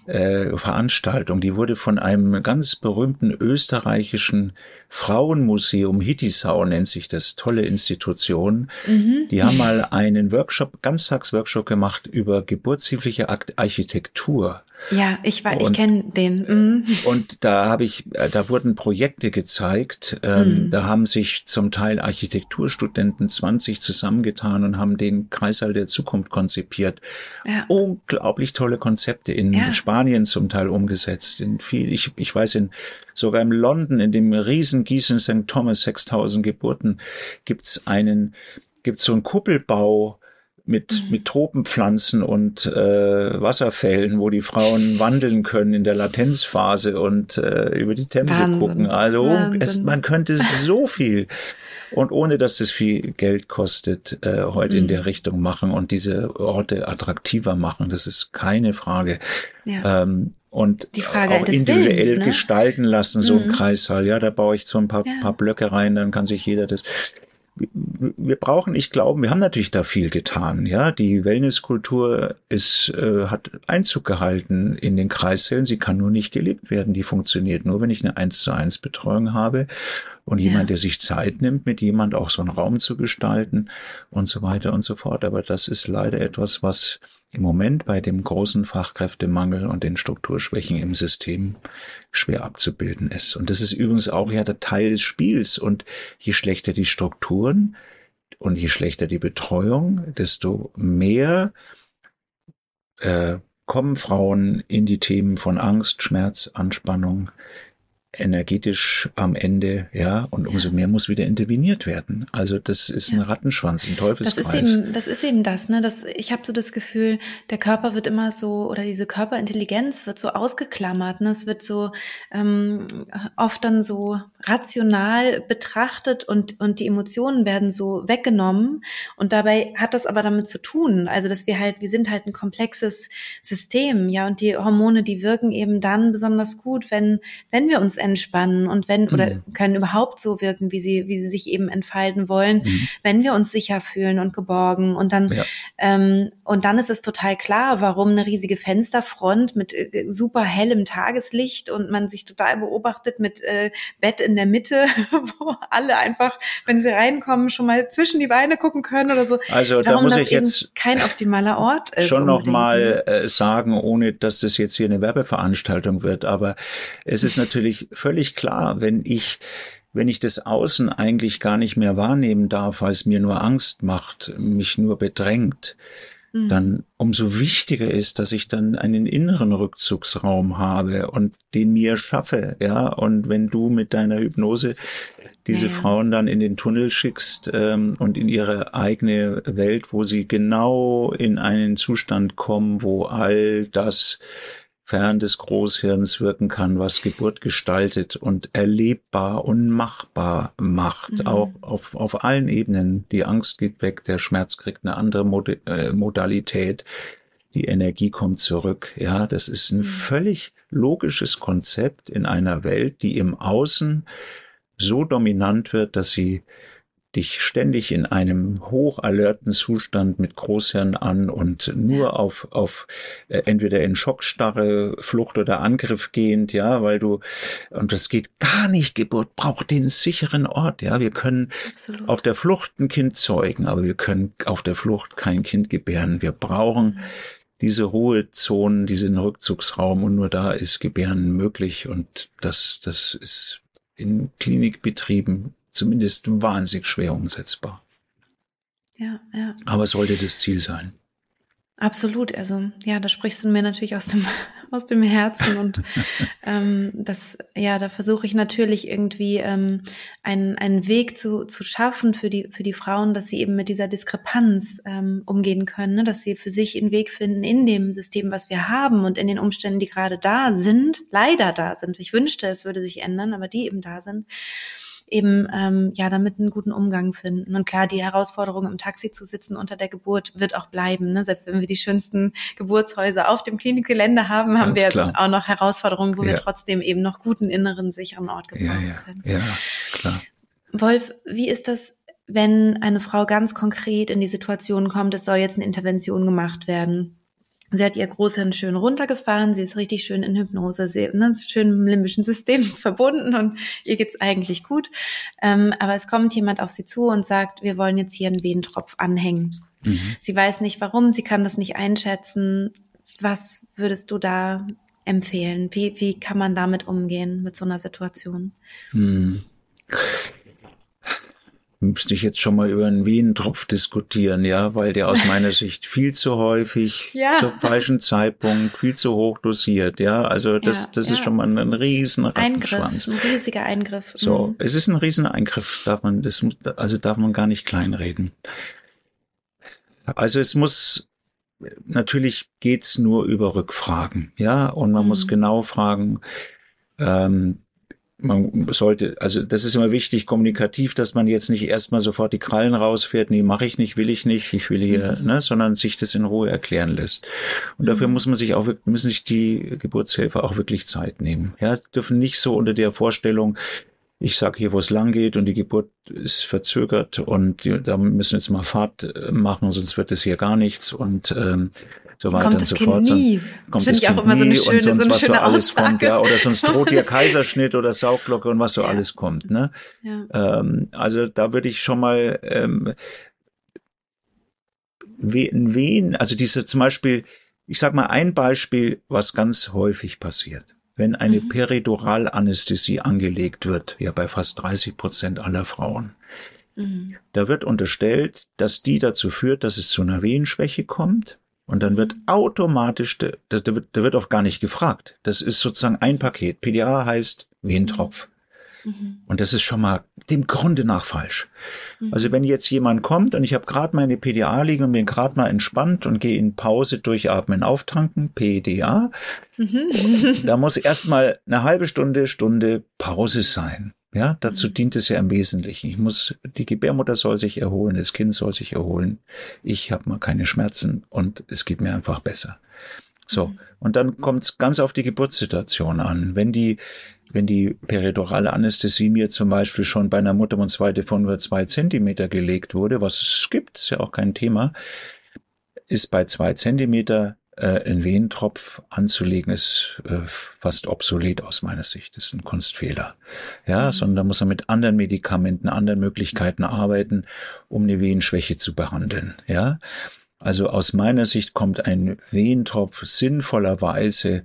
äh, Veranstaltung. Die wurde von einem ganz berühmten österreichischen Frauenmuseum, Hittisau nennt sich das, tolle Institution. Mhm. Die haben mal einen Workshop, Ganztagsworkshop gemacht über geburtshilfliche Architektur. Ja, ich weiß, ich kenne den. Mhm. Und da habe ich, äh, da wurden Projekte gezeigt. Ähm, mhm. Da haben sich zum Teil Architekturstudenten 20 zusammengetan und haben den Kreißsaal der Zukunft konzipiert. Ja. Unglaublich tolle Konzepte in ja. Spanien zum Teil umgesetzt. In viel, ich, ich weiß in sogar in London in dem riesen Gießen St. Thomas 6000 Geburten gibt's einen gibt's so einen Kuppelbau mit, mhm. mit Tropenpflanzen und äh, Wasserfällen, wo die Frauen wandeln können in der Latenzphase und äh, über die Themse Wahnsinn. gucken. Also es, man könnte so viel und ohne dass es viel Geld kostet, äh, heute mhm. in der Richtung machen und diese Orte attraktiver machen. Das ist keine Frage. Ja. Ähm, und die Frage auch individuell Willens, ne? gestalten lassen, so mhm. ein Kreissaal. Ja, da baue ich so ein paar, ja. paar Blöcke rein, dann kann sich jeder das wir brauchen, ich glaube, wir haben natürlich da viel getan. Ja, die Wellnesskultur ist äh, hat Einzug gehalten in den Kreissälen. Sie kann nur nicht gelebt werden. Die funktioniert nur, wenn ich eine eins zu eins Betreuung habe und ja. jemand, der sich Zeit nimmt, mit jemand auch so einen Raum zu gestalten und so weiter und so fort. Aber das ist leider etwas, was im Moment bei dem großen Fachkräftemangel und den Strukturschwächen im System schwer abzubilden ist. Und das ist übrigens auch ja der Teil des Spiels. Und je schlechter die Strukturen und je schlechter die Betreuung, desto mehr äh, kommen Frauen in die Themen von Angst, Schmerz, Anspannung, energetisch am Ende, ja, und umso mehr muss wieder interveniert werden. Also das ist ja. ein Rattenschwanz, ein Teufelskreis. Das ist eben das, ist eben das ne? Das, ich habe so das Gefühl, der Körper wird immer so, oder diese Körperintelligenz wird so ausgeklammert. Ne? Es wird so ähm, oft dann so rational betrachtet und, und die Emotionen werden so weggenommen. Und dabei hat das aber damit zu tun, also dass wir halt, wir sind halt ein komplexes System, ja, und die Hormone, die wirken eben dann besonders gut, wenn, wenn wir uns entspannen und wenn mhm. oder können überhaupt so wirken, wie sie, wie sie sich eben entfalten wollen, mhm. wenn wir uns sicher fühlen und geborgen. Und dann, ja. ähm, und dann ist es total klar, warum eine riesige Fensterfront mit äh, super hellem Tageslicht und man sich total beobachtet mit äh, Bett in der Mitte, wo alle einfach, wenn sie reinkommen, schon mal zwischen die Beine gucken können oder so. Also da muss ich jetzt kein optimaler Ort ist. Schon noch mal äh, sagen, ohne dass das jetzt hier eine Werbeveranstaltung wird, aber es ist natürlich völlig klar, wenn ich wenn ich das Außen eigentlich gar nicht mehr wahrnehmen darf, weil es mir nur Angst macht, mich nur bedrängt, mhm. dann umso wichtiger ist, dass ich dann einen inneren Rückzugsraum habe und den mir schaffe, ja. Und wenn du mit deiner Hypnose diese ja, ja. Frauen dann in den Tunnel schickst ähm, und in ihre eigene Welt, wo sie genau in einen Zustand kommen, wo all das fern des Großhirns wirken kann, was Geburt gestaltet und erlebbar und machbar macht, mhm. auch auf, auf allen Ebenen. Die Angst geht weg, der Schmerz kriegt eine andere Mod äh, Modalität, die Energie kommt zurück. Ja, das ist ein mhm. völlig logisches Konzept in einer Welt, die im Außen so dominant wird, dass sie dich ständig in einem hochalerten Zustand mit Großhirn an und nur auf, auf äh, entweder in Schockstarre, Flucht oder Angriff gehend, ja, weil du, und das geht gar nicht, Geburt braucht den sicheren Ort, ja, wir können Absolut. auf der Flucht ein Kind zeugen, aber wir können auf der Flucht kein Kind gebären. Wir brauchen mhm. diese Ruhezonen, diesen Rückzugsraum und nur da ist Gebären möglich und das, das ist in Klinikbetrieben zumindest wahnsinnig schwer umsetzbar. Ja, ja. Aber es sollte das Ziel sein. Absolut, also ja, da sprichst du mir natürlich aus dem aus dem Herzen und ähm, das ja, da versuche ich natürlich irgendwie ähm, einen einen Weg zu zu schaffen für die für die Frauen, dass sie eben mit dieser Diskrepanz ähm, umgehen können, ne? dass sie für sich einen Weg finden in dem System, was wir haben und in den Umständen, die gerade da sind, leider da sind. Ich wünschte, es würde sich ändern, aber die eben da sind eben ähm, ja damit einen guten Umgang finden. Und klar, die Herausforderung im Taxi zu sitzen unter der Geburt wird auch bleiben. Ne? Selbst wenn wir die schönsten Geburtshäuser auf dem Klinikgelände haben, haben Ganz wir auch noch Herausforderungen, wo ja. wir trotzdem eben noch guten inneren sicheren Ort gebrauchen ja. können. Ja, klar. Wolf, wie ist das wenn eine Frau ganz konkret in die Situation kommt, es soll jetzt eine Intervention gemacht werden? Sie hat ihr Großhirn schön runtergefahren, sie ist richtig schön in Hypnose, sie ne, schön im limbischen System verbunden und ihr geht's eigentlich gut. Ähm, aber es kommt jemand auf sie zu und sagt, wir wollen jetzt hier einen Wehentropf anhängen. Mhm. Sie weiß nicht warum, sie kann das nicht einschätzen. Was würdest du da empfehlen? Wie, wie kann man damit umgehen mit so einer Situation? Mhm müsste ich jetzt schon mal über einen Wienentropf diskutieren, ja, weil der aus meiner Sicht viel zu häufig ja. zum falschen Zeitpunkt, viel zu hoch dosiert, ja. Also das, ja, das ja. ist schon mal ein, ein riesen Rattenschwanz. Eingriff, ein riesiger Eingriff. So, mhm. es ist ein riesen Eingriff, darf man, das, also darf man gar nicht kleinreden. Also es muss, natürlich geht's nur über Rückfragen, ja, und man mhm. muss genau fragen, ähm, man sollte, also das ist immer wichtig, kommunikativ, dass man jetzt nicht erstmal sofort die Krallen rausfährt, nee, mache ich nicht, will ich nicht, ich will hier, mhm. ne, sondern sich das in Ruhe erklären lässt. Und mhm. dafür muss man sich auch, müssen sich die Geburtshelfer auch wirklich Zeit nehmen. Ja, dürfen nicht so unter der Vorstellung, ich sage hier, wo es lang geht und die Geburt ist verzögert und die, da müssen wir jetzt mal Fahrt äh, machen, sonst wird es hier gar nichts und ähm, so weiter kommt und so kind fort. Nie. Kommt Finde ich auch immer so eine schöne, und sonst, so eine was so alles Aussage. kommt, ja, oder sonst droht hier Kaiserschnitt oder Sauglocke und was so ja. alles kommt, ne? Ja. Ähm, also da würde ich schon mal ähm, wen, wen, also diese zum Beispiel, ich sag mal ein Beispiel, was ganz häufig passiert wenn eine mhm. Periduralanästhesie angelegt wird, ja bei fast 30 Prozent aller Frauen, mhm. da wird unterstellt, dass die dazu führt, dass es zu einer Wehenschwäche kommt. Und dann wird mhm. automatisch, da, da, wird, da wird auch gar nicht gefragt. Das ist sozusagen ein Paket. PDA heißt Wehentropf. Mhm. Und das ist schon mal dem Grunde nach falsch. Mhm. Also wenn jetzt jemand kommt und ich habe gerade meine PDA liegen und bin gerade mal entspannt und gehe in Pause, durchatmen, auftanken, PDA, mhm. da muss erstmal eine halbe Stunde, Stunde Pause sein. Ja, dazu mhm. dient es ja im Wesentlichen. Ich muss, die Gebärmutter soll sich erholen, das Kind soll sich erholen. Ich habe mal keine Schmerzen und es geht mir einfach besser. So. Mhm. Und dann kommt es ganz auf die Geburtssituation an. Wenn die wenn die peridurale Anästhesie mir zum Beispiel schon bei einer Muttermundsweite von nur zwei Zentimeter gelegt wurde, was es gibt, ist ja auch kein Thema, ist bei zwei Zentimeter äh, ein Wehentropf anzulegen, ist äh, fast obsolet aus meiner Sicht. Das ist ein Kunstfehler. Ja, mhm. sondern da muss man mit anderen Medikamenten, anderen Möglichkeiten arbeiten, um eine Wehenschwäche zu behandeln. Ja. Also aus meiner Sicht kommt ein Wehentropf sinnvollerweise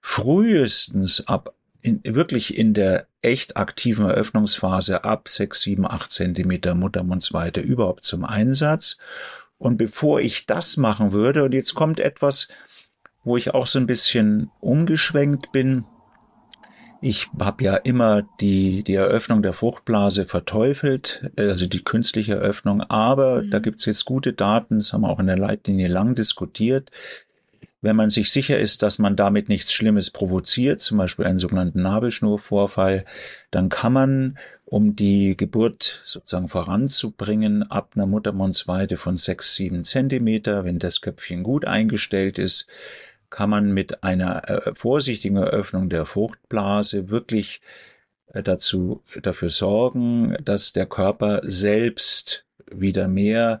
frühestens ab in, wirklich in der echt aktiven Eröffnungsphase ab sechs, sieben, acht Zentimeter Muttermundsweite überhaupt zum Einsatz. Und bevor ich das machen würde, und jetzt kommt etwas, wo ich auch so ein bisschen umgeschwenkt bin, ich habe ja immer die, die Eröffnung der Fruchtblase verteufelt, also die künstliche Eröffnung, aber mhm. da gibt's jetzt gute Daten, das haben wir auch in der Leitlinie lang diskutiert, wenn man sich sicher ist, dass man damit nichts Schlimmes provoziert, zum Beispiel einen sogenannten Nabelschnurvorfall, dann kann man, um die Geburt sozusagen voranzubringen, ab einer Muttermundsweite von sechs, sieben Zentimeter, wenn das Köpfchen gut eingestellt ist, kann man mit einer äh, vorsichtigen Eröffnung der Fruchtblase wirklich äh, dazu, dafür sorgen, dass der Körper selbst wieder mehr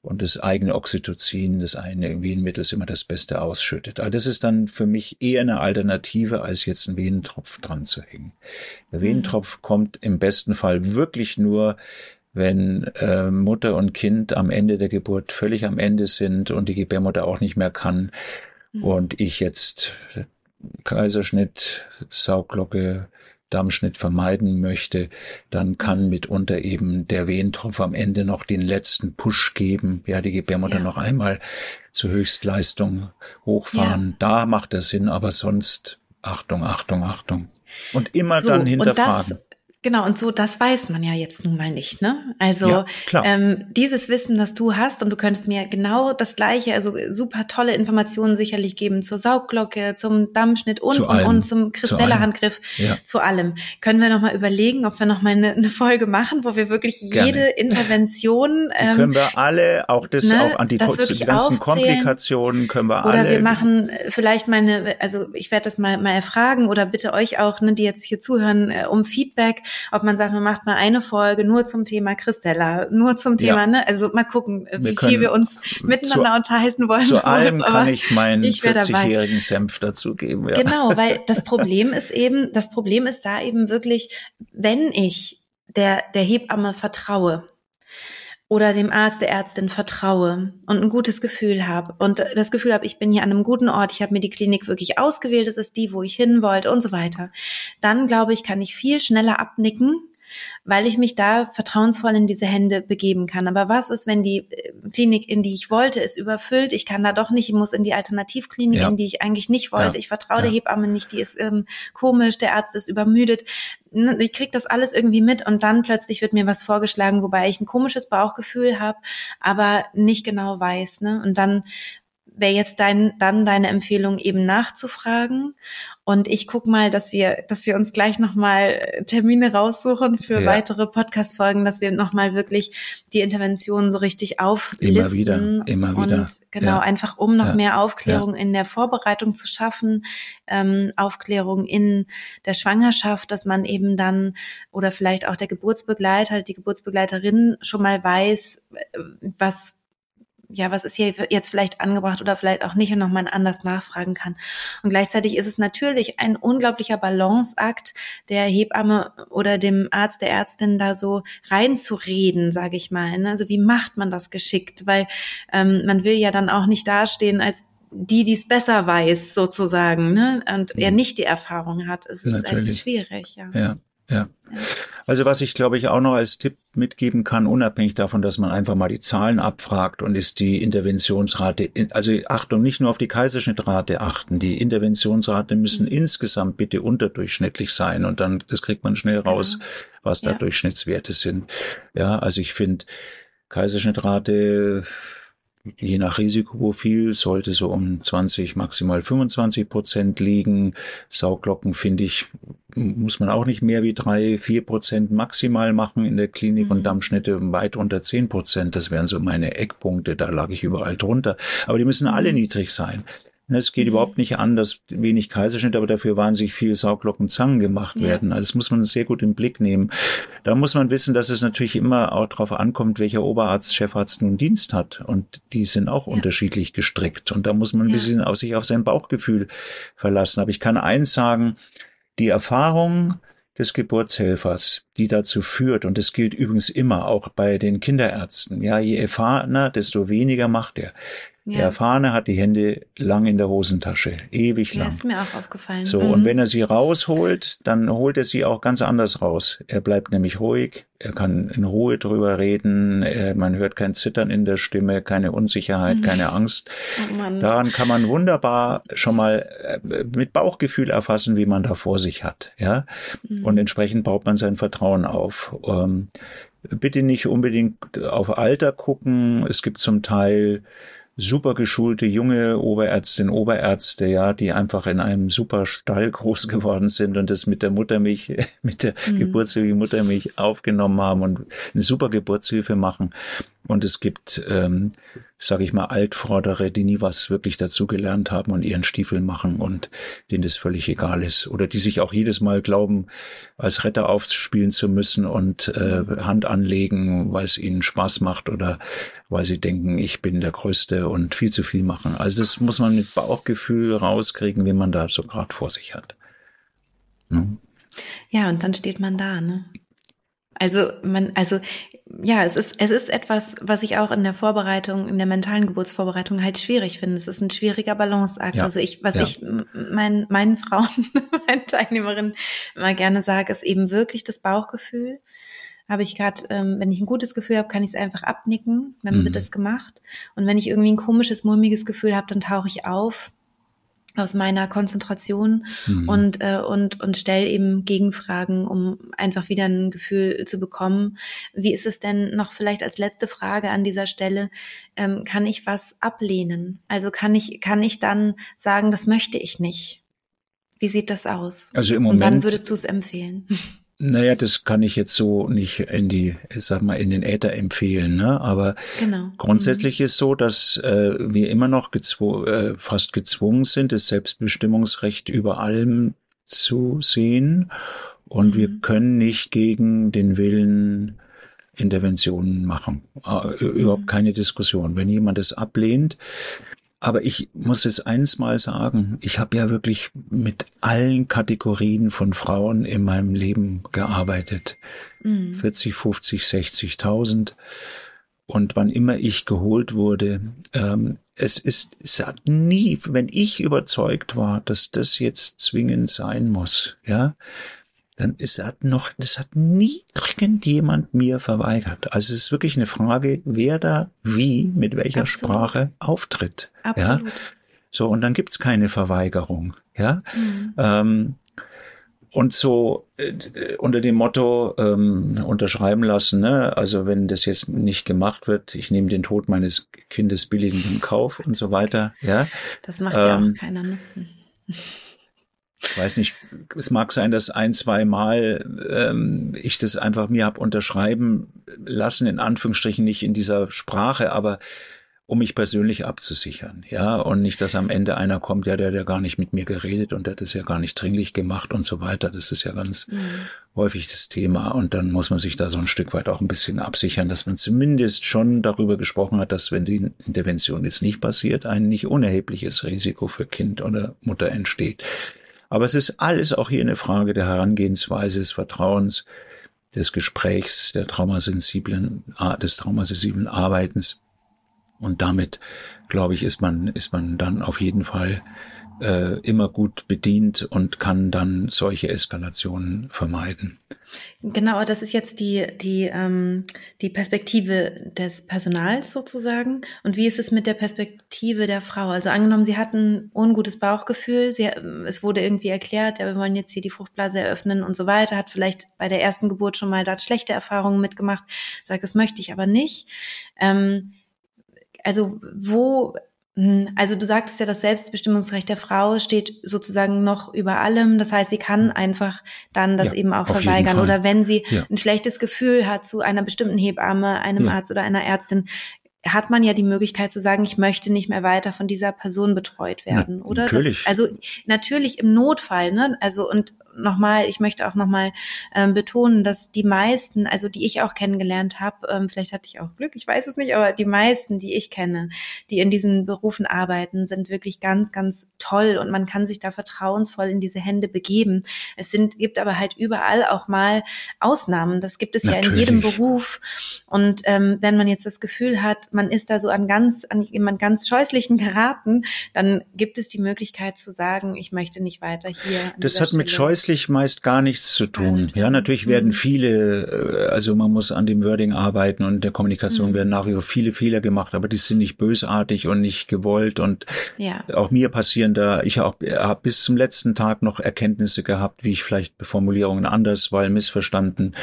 und das eigene Oxytocin, das eine Venenmittel ist immer das Beste ausschüttet. Aber das ist dann für mich eher eine Alternative, als jetzt einen Venentropf dran zu hängen. Der mhm. Venentropf kommt im besten Fall wirklich nur, wenn äh, Mutter und Kind am Ende der Geburt völlig am Ende sind und die Gebärmutter auch nicht mehr kann mhm. und ich jetzt Kaiserschnitt, Sauglocke, Dammschnitt vermeiden möchte, dann kann mitunter eben der Wehentropf am Ende noch den letzten Push geben, ja, die Gebärmutter ja. noch einmal zur Höchstleistung hochfahren. Ja. Da macht es Sinn, aber sonst Achtung, Achtung, Achtung. Und immer so, dann hinterfragen. Genau, und so, das weiß man ja jetzt nun mal nicht, ne? Also ja, ähm, dieses Wissen, das du hast, und du könntest mir genau das gleiche, also super tolle Informationen sicherlich geben zur Saugglocke, zum Dammschnitt und, und, und zum Kristellerhandgriff, zu, ja. zu allem. Können wir nochmal überlegen, ob wir nochmal eine, eine Folge machen, wo wir wirklich Gerne. jede Intervention ähm, können wir alle, auch das, ne, auch an die, die ganzen. Komplikationen können wir oder alle. Oder wir machen vielleicht meine, also ich werde das mal, mal erfragen oder bitte euch auch, ne, die jetzt hier zuhören, äh, um Feedback ob man sagt, man macht mal eine Folge nur zum Thema Christella, nur zum Thema, ja. ne? Also mal gucken, wie viel wir uns miteinander zu, unterhalten wollen. Zu allem kann ich meinen 40-jährigen Senf dazugeben. Ja. Genau, weil das Problem ist eben, das Problem ist da eben wirklich, wenn ich der, der Hebamme vertraue, oder dem Arzt, der Ärztin vertraue und ein gutes Gefühl habe und das Gefühl habe, ich bin hier an einem guten Ort, ich habe mir die Klinik wirklich ausgewählt, es ist die, wo ich hin wollte und so weiter, dann glaube ich, kann ich viel schneller abnicken weil ich mich da vertrauensvoll in diese Hände begeben kann. Aber was ist, wenn die äh, Klinik, in die ich wollte, ist überfüllt? Ich kann da doch nicht, ich muss in die Alternativklinik, ja. in die ich eigentlich nicht wollte. Ja. Ich vertraue ja. der Hebamme nicht, die ist ähm, komisch, der Arzt ist übermüdet. Ich krieg das alles irgendwie mit und dann plötzlich wird mir was vorgeschlagen, wobei ich ein komisches Bauchgefühl habe, aber nicht genau weiß. Ne? Und dann wäre jetzt dein, dann deine Empfehlung eben nachzufragen. Und ich guck mal, dass wir, dass wir uns gleich nochmal Termine raussuchen für ja. weitere Podcast-Folgen, dass wir nochmal wirklich die Interventionen so richtig auflisten. Immer wieder, immer wieder. Und genau, ja. einfach um noch ja. mehr Aufklärung in der Vorbereitung zu schaffen, ähm, Aufklärung in der Schwangerschaft, dass man eben dann oder vielleicht auch der Geburtsbegleiter, die Geburtsbegleiterin schon mal weiß, was ja, was ist hier jetzt vielleicht angebracht oder vielleicht auch nicht und nochmal anders nachfragen kann. Und gleichzeitig ist es natürlich ein unglaublicher Balanceakt, der Hebamme oder dem Arzt, der Ärztin da so reinzureden, sage ich mal. Ne? Also wie macht man das geschickt? Weil ähm, man will ja dann auch nicht dastehen als die, die es besser weiß, sozusagen, ne? Und er mhm. nicht die Erfahrung hat. Es ist eigentlich schwierig, ja. Ja. Ja. Also was ich glaube ich auch noch als Tipp mitgeben kann, unabhängig davon, dass man einfach mal die Zahlen abfragt und ist die Interventionsrate, also Achtung, nicht nur auf die Kaiserschnittrate achten, die Interventionsrate müssen mhm. insgesamt bitte unterdurchschnittlich sein und dann, das kriegt man schnell raus, genau. was da ja. Durchschnittswerte sind. Ja, also ich finde Kaiserschnittrate je nach Risikoprofil sollte so um 20, maximal 25 Prozent liegen. Sauglocken finde ich, muss man auch nicht mehr wie drei, vier Prozent maximal machen in der Klinik mhm. und Dammschnitte weit unter zehn Prozent. Das wären so meine Eckpunkte. Da lag ich überall drunter. Aber die müssen alle mhm. niedrig sein. Ne, es geht mhm. überhaupt nicht an, dass wenig Kaiserschnitt, aber dafür wahnsinnig viel Sauglockenzangen gemacht ja. werden. Also das muss man sehr gut im Blick nehmen. Da muss man wissen, dass es natürlich immer auch darauf ankommt, welcher Oberarzt, Chefarzt nun Dienst hat. Und die sind auch ja. unterschiedlich gestrickt. Und da muss man ein bisschen auf sich auf sein Bauchgefühl verlassen. Aber ich kann eins sagen, die Erfahrung des Geburtshelfers, die dazu führt, und das gilt übrigens immer auch bei den Kinderärzten, ja, je erfahrener, desto weniger macht er. Ja. Der Erfahrene hat die Hände lang in der Hosentasche, ewig lang. Ja, ist mir auch aufgefallen. So, mhm. und wenn er sie rausholt, dann holt er sie auch ganz anders raus. Er bleibt nämlich ruhig, er kann in Ruhe drüber reden, er, man hört kein Zittern in der Stimme, keine Unsicherheit, mhm. keine Angst. Oh Daran kann man wunderbar schon mal äh, mit Bauchgefühl erfassen, wie man da vor sich hat, ja. Mhm. Und entsprechend baut man sein Vertrauen auf. Ähm, bitte nicht unbedingt auf Alter gucken. Es gibt zum Teil super geschulte junge Oberärztin, Oberärzte, ja, die einfach in einem super Stall groß geworden sind und das mit der Muttermilch, mit der mhm. Geburtshilfe Muttermilch aufgenommen haben und eine super Geburtshilfe machen. Und es gibt, ähm, sage ich mal, Altvordere, die nie was wirklich dazugelernt haben und ihren Stiefel machen und denen das völlig egal ist. Oder die sich auch jedes Mal glauben, als Retter aufspielen zu müssen und äh, Hand anlegen, weil es ihnen Spaß macht oder weil sie denken, ich bin der Größte und viel zu viel machen. Also das muss man mit Bauchgefühl rauskriegen, wie man da so gerade vor sich hat. Ne? Ja, und dann steht man da, ne? Also man, also ja, es ist, es ist etwas, was ich auch in der Vorbereitung, in der mentalen Geburtsvorbereitung halt schwierig finde. Es ist ein schwieriger Balanceakt. Ja. Also ich, was ja. ich meinen, meinen Frauen, meinen Teilnehmerinnen immer gerne sage, ist eben wirklich das Bauchgefühl. Habe ich gerade, ähm, wenn ich ein gutes Gefühl habe, kann ich es einfach abnicken, dann mhm. wird es gemacht. Und wenn ich irgendwie ein komisches, mulmiges Gefühl habe, dann tauche ich auf aus meiner Konzentration mhm. und äh, und und stell eben Gegenfragen, um einfach wieder ein Gefühl zu bekommen. Wie ist es denn noch vielleicht als letzte Frage an dieser Stelle? Ähm, kann ich was ablehnen? Also kann ich kann ich dann sagen, das möchte ich nicht? Wie sieht das aus? Also im Moment. Und wann würdest du es empfehlen? Naja, das kann ich jetzt so nicht in die, sag mal, in den Äther empfehlen, ne? Aber genau. grundsätzlich mhm. ist so, dass äh, wir immer noch gezwo äh, fast gezwungen sind, das Selbstbestimmungsrecht über allem zu sehen. Und mhm. wir können nicht gegen den Willen Interventionen machen. Äh, überhaupt mhm. keine Diskussion. Wenn jemand es ablehnt, aber ich muss es eins mal sagen, ich habe ja wirklich mit allen Kategorien von Frauen in meinem Leben gearbeitet. Mhm. 40, 50, 60.000. Und wann immer ich geholt wurde, ähm, es ist, es hat nie, wenn ich überzeugt war, dass das jetzt zwingend sein muss, ja, dann ist hat noch, das hat nie irgendjemand mir verweigert. Also es ist wirklich eine Frage, wer da wie, mit welcher Absolut. Sprache auftritt. Absolut. Ja? So, und dann gibt's keine Verweigerung. Ja. Mhm. Ähm, und so äh, unter dem Motto ähm, unterschreiben lassen, ne? also wenn das jetzt nicht gemacht wird, ich nehme den Tod meines Kindes billigend in Kauf und so weiter. Ja, das macht ähm, ja auch keiner. Ne? Ich weiß nicht, es mag sein, dass ein, zwei Mal ähm, ich das einfach mir hab unterschreiben lassen, in Anführungsstrichen nicht in dieser Sprache, aber um mich persönlich abzusichern, ja, und nicht, dass am Ende einer kommt, ja, der hat ja gar nicht mit mir geredet und der hat das ja gar nicht dringlich gemacht und so weiter. Das ist ja ganz mhm. häufig das Thema. Und dann muss man sich da so ein Stück weit auch ein bisschen absichern, dass man zumindest schon darüber gesprochen hat, dass wenn die Intervention jetzt nicht passiert, ein nicht unerhebliches Risiko für Kind oder Mutter entsteht. Aber es ist alles auch hier eine Frage der Herangehensweise, des Vertrauens, des Gesprächs, der traumasensiblen, des traumasensiblen Arbeitens. Und damit, glaube ich, ist man, ist man dann auf jeden Fall äh, immer gut bedient und kann dann solche Eskalationen vermeiden. Genau, das ist jetzt die, die, ähm, die Perspektive des Personals sozusagen. Und wie ist es mit der Perspektive der Frau? Also angenommen, sie hatten ungutes Bauchgefühl, sie, es wurde irgendwie erklärt, ja, wir wollen jetzt hier die Fruchtblase eröffnen und so weiter, hat vielleicht bei der ersten Geburt schon mal da schlechte Erfahrungen mitgemacht, sagt, das möchte ich aber nicht. Ähm, also wo also du sagtest ja, das Selbstbestimmungsrecht der Frau steht sozusagen noch über allem. Das heißt, sie kann hm. einfach dann das ja, eben auch verweigern. Oder wenn sie ja. ein schlechtes Gefühl hat zu einer bestimmten Hebamme, einem ja. Arzt oder einer Ärztin, hat man ja die Möglichkeit zu sagen, ich möchte nicht mehr weiter von dieser Person betreut werden, Na, oder? Natürlich. Das, also natürlich im Notfall, ne? Also und nochmal, ich möchte auch nochmal ähm, betonen, dass die meisten, also die ich auch kennengelernt habe, ähm, vielleicht hatte ich auch Glück, ich weiß es nicht, aber die meisten, die ich kenne, die in diesen Berufen arbeiten, sind wirklich ganz, ganz toll und man kann sich da vertrauensvoll in diese Hände begeben. Es sind, gibt aber halt überall auch mal Ausnahmen. Das gibt es Natürlich. ja in jedem Beruf. Und ähm, wenn man jetzt das Gefühl hat, man ist da so an ganz, an jemand ganz scheußlichen geraten, dann gibt es die Möglichkeit zu sagen, ich möchte nicht weiter hier. Das hat mit Scheuß preislich meist gar nichts zu tun. Ja, natürlich werden mhm. viele, äh, also man muss an dem Wording arbeiten und der Kommunikation mhm. werden nach wie vor viele Fehler gemacht, aber die sind nicht bösartig und nicht gewollt und ja. auch mir passieren da, ich habe hab bis zum letzten Tag noch Erkenntnisse gehabt, wie ich vielleicht Formulierungen anders, weil missverstanden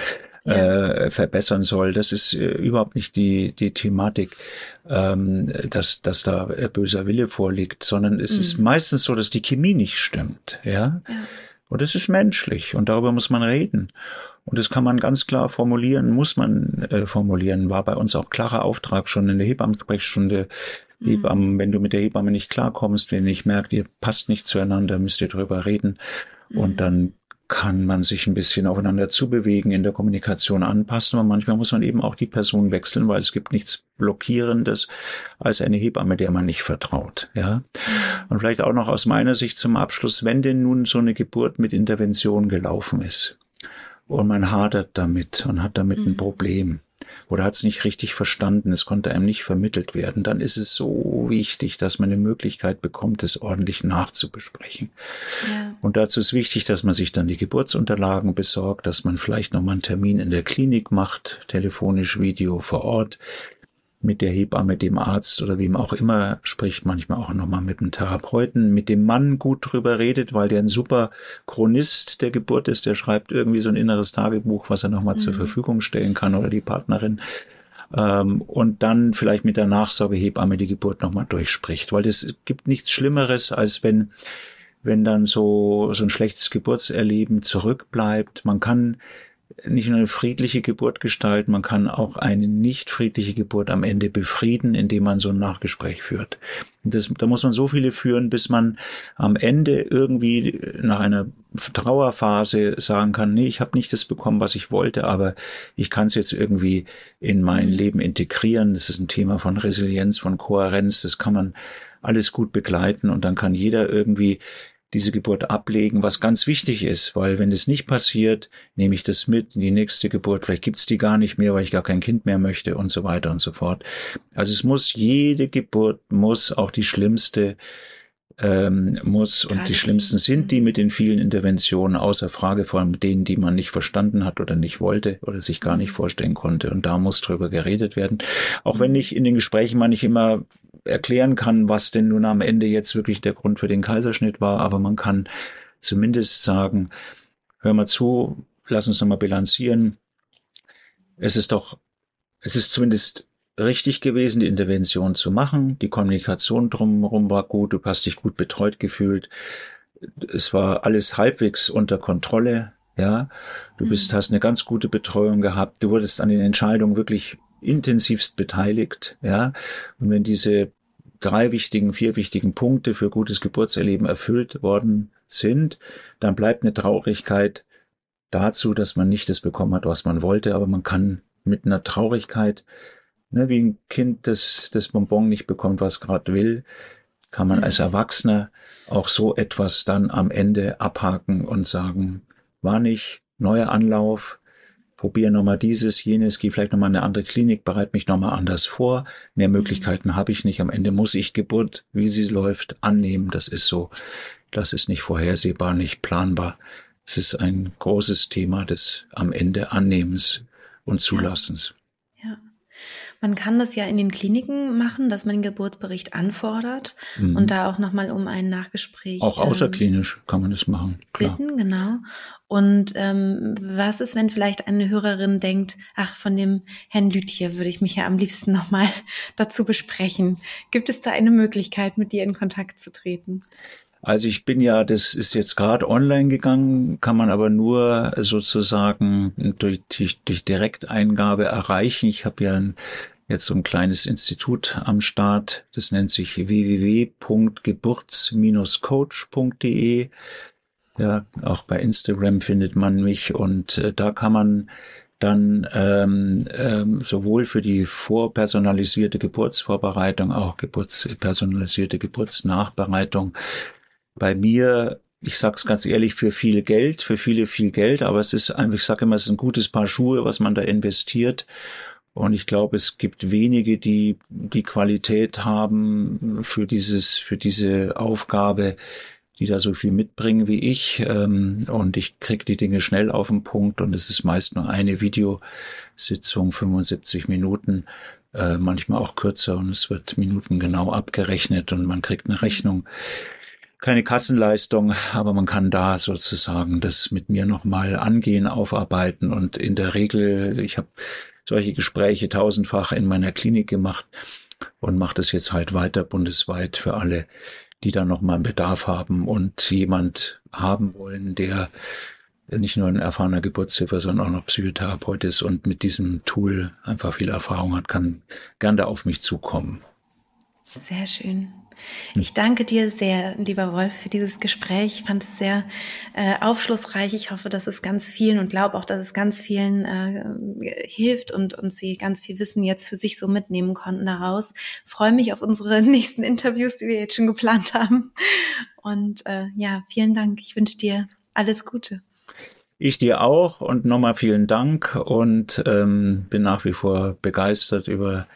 ja. äh, verbessern soll. Das ist äh, überhaupt nicht die, die Thematik, ähm, dass, dass da böser Wille vorliegt, sondern es mhm. ist meistens so, dass die Chemie nicht stimmt. Ja. ja. Und es ist menschlich und darüber muss man reden. Und das kann man ganz klar formulieren, muss man äh, formulieren. War bei uns auch klarer Auftrag schon in der Hebammensprechstunde. Mhm. Hebammen, wenn du mit der Hebamme nicht klarkommst, wenn ich merke, ihr passt nicht zueinander, müsst ihr drüber reden. Mhm. Und dann kann man sich ein bisschen aufeinander zubewegen, in der Kommunikation anpassen, aber manchmal muss man eben auch die Person wechseln, weil es gibt nichts blockierendes als eine Hebamme, der man nicht vertraut, ja. Und vielleicht auch noch aus meiner Sicht zum Abschluss, wenn denn nun so eine Geburt mit Intervention gelaufen ist und man hadert damit und hat damit mhm. ein Problem, oder hat es nicht richtig verstanden, es konnte einem nicht vermittelt werden, dann ist es so wichtig, dass man eine Möglichkeit bekommt, es ordentlich nachzubesprechen. Ja. Und dazu ist wichtig, dass man sich dann die Geburtsunterlagen besorgt, dass man vielleicht nochmal einen Termin in der Klinik macht, telefonisch, Video vor Ort, mit der Hebamme, dem Arzt oder wem auch immer, spricht manchmal auch nochmal mit dem Therapeuten, mit dem Mann gut drüber redet, weil der ein super Chronist der Geburt ist, der schreibt irgendwie so ein inneres Tagebuch, was er nochmal mhm. zur Verfügung stellen kann oder die Partnerin. Ähm, und dann vielleicht mit der Nachsorgehebamme die Geburt nochmal durchspricht, weil es gibt nichts Schlimmeres, als wenn wenn dann so, so ein schlechtes Geburtserleben zurückbleibt. Man kann nicht nur eine friedliche Geburt gestalten, man kann auch eine nicht friedliche Geburt am Ende befrieden, indem man so ein Nachgespräch führt. Das, da muss man so viele führen, bis man am Ende irgendwie nach einer Trauerphase sagen kann, nee, ich habe nicht das bekommen, was ich wollte, aber ich kann es jetzt irgendwie in mein Leben integrieren. Das ist ein Thema von Resilienz, von Kohärenz, das kann man alles gut begleiten und dann kann jeder irgendwie diese Geburt ablegen, was ganz wichtig ist, weil wenn das nicht passiert, nehme ich das mit in die nächste Geburt, vielleicht gibt's die gar nicht mehr, weil ich gar kein Kind mehr möchte und so weiter und so fort. Also es muss, jede Geburt muss, auch die schlimmste, ähm, muss, und die schlimmsten sind die mit den vielen Interventionen, außer Frage von denen, die man nicht verstanden hat oder nicht wollte oder sich gar nicht mhm. vorstellen konnte. Und da muss drüber geredet werden. Auch wenn ich in den Gesprächen mal nicht immer erklären kann, was denn nun am Ende jetzt wirklich der Grund für den Kaiserschnitt war, aber man kann zumindest sagen, hör mal zu, lass uns nochmal bilanzieren. Es ist doch, es ist zumindest richtig gewesen, die Intervention zu machen. Die Kommunikation drumherum war gut, du hast dich gut betreut gefühlt. Es war alles halbwegs unter Kontrolle, ja. Du mhm. bist, hast eine ganz gute Betreuung gehabt. Du wurdest an den Entscheidungen wirklich intensivst beteiligt, ja. Und wenn diese drei wichtigen, vier wichtigen Punkte für gutes Geburtserleben erfüllt worden sind, dann bleibt eine Traurigkeit dazu, dass man nicht das bekommen hat, was man wollte, aber man kann mit einer Traurigkeit, ne, wie ein Kind, das das Bonbon nicht bekommt, was gerade will, kann man als Erwachsener auch so etwas dann am Ende abhaken und sagen, war nicht, neuer Anlauf, probiere nochmal dieses, jenes, gehe vielleicht nochmal in eine andere Klinik, bereite mich nochmal anders vor. Mehr Möglichkeiten habe ich nicht. Am Ende muss ich Geburt, wie sie läuft, annehmen. Das ist so. Das ist nicht vorhersehbar, nicht planbar. Es ist ein großes Thema des am Ende Annehmens und Zulassens. Man kann das ja in den Kliniken machen, dass man den Geburtsbericht anfordert mhm. und da auch nochmal um ein Nachgespräch. Auch außerklinisch ähm, kann man das machen. Klar. Bitten, genau. Und ähm, was ist, wenn vielleicht eine Hörerin denkt, ach, von dem Herrn Lütje würde ich mich ja am liebsten nochmal dazu besprechen. Gibt es da eine Möglichkeit, mit dir in Kontakt zu treten? Also ich bin ja, das ist jetzt gerade online gegangen, kann man aber nur sozusagen durch, durch, durch Direkteingabe erreichen. Ich habe ja ein, jetzt so ein kleines Institut am Start, das nennt sich www.geburts-coach.de. Ja, auch bei Instagram findet man mich und äh, da kann man dann ähm, ähm, sowohl für die vorpersonalisierte Geburtsvorbereitung, auch Geburts personalisierte Geburtsnachbereitung bei mir, ich sag's ganz ehrlich, für viel Geld, für viele viel Geld, aber es ist einfach, ich sage immer, es ist ein gutes Paar Schuhe, was man da investiert. Und ich glaube, es gibt wenige, die die Qualität haben für dieses, für diese Aufgabe, die da so viel mitbringen wie ich. Ähm, und ich krieg die Dinge schnell auf den Punkt und es ist meist nur eine Videositzung, 75 Minuten, äh, manchmal auch kürzer und es wird Minuten genau abgerechnet und man kriegt eine Rechnung keine Kassenleistung, aber man kann da sozusagen das mit mir nochmal angehen, aufarbeiten und in der Regel, ich habe solche Gespräche tausendfach in meiner Klinik gemacht und mache das jetzt halt weiter bundesweit für alle, die da nochmal einen Bedarf haben und jemand haben wollen, der nicht nur ein erfahrener Geburtshilfer, sondern auch noch Psychotherapeut ist und mit diesem Tool einfach viel Erfahrung hat, kann gern da auf mich zukommen. Sehr schön. Ich danke dir sehr, lieber Wolf, für dieses Gespräch. Ich fand es sehr äh, aufschlussreich. Ich hoffe, dass es ganz vielen und glaube auch, dass es ganz vielen äh, hilft und, und sie ganz viel Wissen jetzt für sich so mitnehmen konnten daraus. Freue mich auf unsere nächsten Interviews, die wir jetzt schon geplant haben. Und äh, ja, vielen Dank. Ich wünsche dir alles Gute. Ich dir auch und nochmal vielen Dank und ähm, bin nach wie vor begeistert über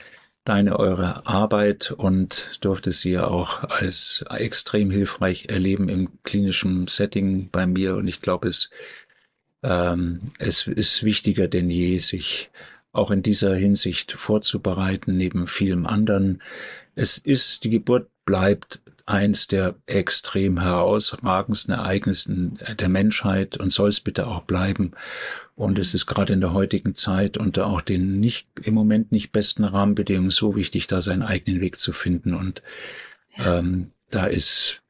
deine, eure Arbeit und durfte sie ja auch als extrem hilfreich erleben im klinischen Setting bei mir und ich glaube, es, ähm, es ist wichtiger denn je, sich auch in dieser Hinsicht vorzubereiten, neben vielem anderen. Es ist, die Geburt bleibt eins der extrem herausragendsten Ereignissen der Menschheit und soll es bitte auch bleiben. Und es ist gerade in der heutigen Zeit unter auch den nicht, im Moment nicht besten Rahmenbedingungen so wichtig, da seinen eigenen Weg zu finden. Und ja. ähm, da ist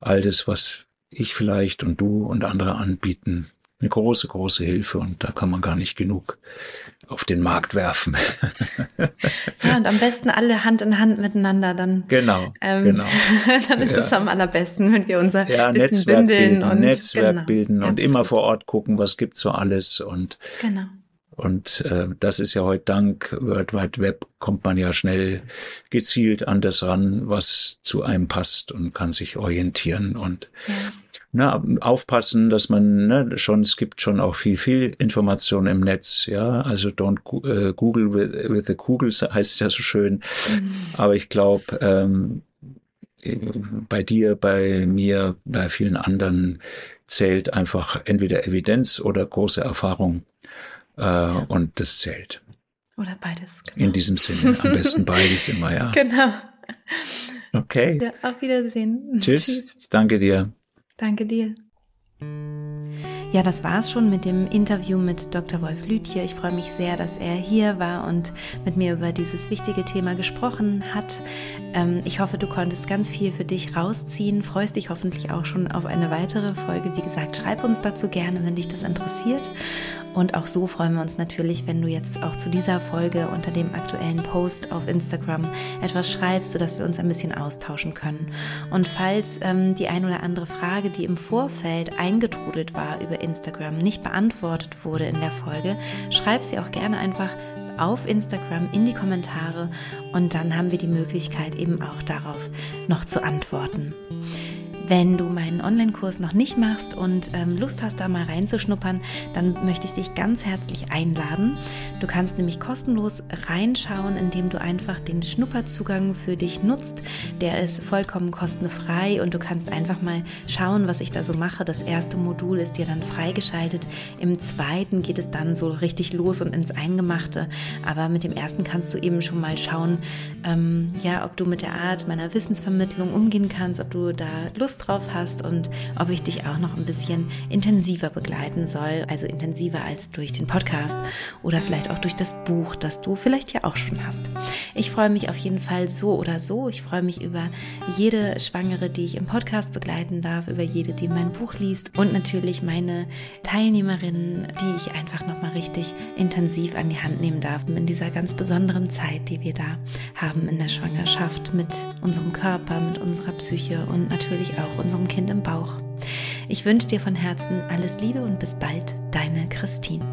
all das, was ich vielleicht und du und andere anbieten, eine große, große Hilfe und da kann man gar nicht genug auf den Markt werfen. ja, und am besten alle Hand in Hand miteinander, dann, genau, ähm, genau. dann ist ja. es am allerbesten, wenn wir unser ja, Wissen Netzwerk bilden, und Netzwerk genau, bilden und immer vor Ort gucken, was gibt's so alles und genau. Und äh, das ist ja heute dank World Wide Web kommt man ja schnell gezielt an das ran, was zu einem passt und kann sich orientieren und ja na, aufpassen, dass man ne, schon, es gibt schon auch viel, viel Information im Netz, ja, also don't uh, Google with, with the Google heißt es ja so schön, mhm. aber ich glaube, ähm, bei dir, bei mir, bei vielen anderen zählt einfach entweder Evidenz oder große Erfahrung äh, ja. und das zählt. Oder beides. Genau. In diesem Sinne, am besten beides immer, ja. Genau. Okay. Auf Wiedersehen. Tschüss. Tschüss. Danke dir. Danke dir. Ja, das war's schon mit dem Interview mit Dr. Wolf Lütje. Ich freue mich sehr, dass er hier war und mit mir über dieses wichtige Thema gesprochen hat. Ähm, ich hoffe, du konntest ganz viel für dich rausziehen, freust dich hoffentlich auch schon auf eine weitere Folge. Wie gesagt, schreib uns dazu gerne, wenn dich das interessiert. Und auch so freuen wir uns natürlich, wenn du jetzt auch zu dieser Folge unter dem aktuellen Post auf Instagram etwas schreibst, sodass wir uns ein bisschen austauschen können. Und falls ähm, die ein oder andere Frage, die im Vorfeld eingetrudelt war über Instagram, nicht beantwortet wurde in der Folge, schreib sie auch gerne einfach auf Instagram in die Kommentare und dann haben wir die Möglichkeit eben auch darauf noch zu antworten. Wenn du meinen Online-Kurs noch nicht machst und ähm, Lust hast, da mal reinzuschnuppern, dann möchte ich dich ganz herzlich einladen. Du kannst nämlich kostenlos reinschauen, indem du einfach den Schnupperzugang für dich nutzt. Der ist vollkommen kostenfrei und du kannst einfach mal schauen, was ich da so mache. Das erste Modul ist dir dann freigeschaltet. Im zweiten geht es dann so richtig los und ins Eingemachte. Aber mit dem ersten kannst du eben schon mal schauen, ähm, ja, ob du mit der Art meiner Wissensvermittlung umgehen kannst, ob du da Lust Lust drauf hast und ob ich dich auch noch ein bisschen intensiver begleiten soll, also intensiver als durch den Podcast oder vielleicht auch durch das Buch, das du vielleicht ja auch schon hast. Ich freue mich auf jeden Fall so oder so. Ich freue mich über jede Schwangere, die ich im Podcast begleiten darf, über jede, die mein Buch liest und natürlich meine Teilnehmerinnen, die ich einfach nochmal richtig intensiv an die Hand nehmen darf in dieser ganz besonderen Zeit, die wir da haben in der Schwangerschaft mit unserem Körper, mit unserer Psyche und natürlich auch auch unserem Kind im Bauch. Ich wünsche dir von Herzen alles Liebe und bis bald, deine Christine.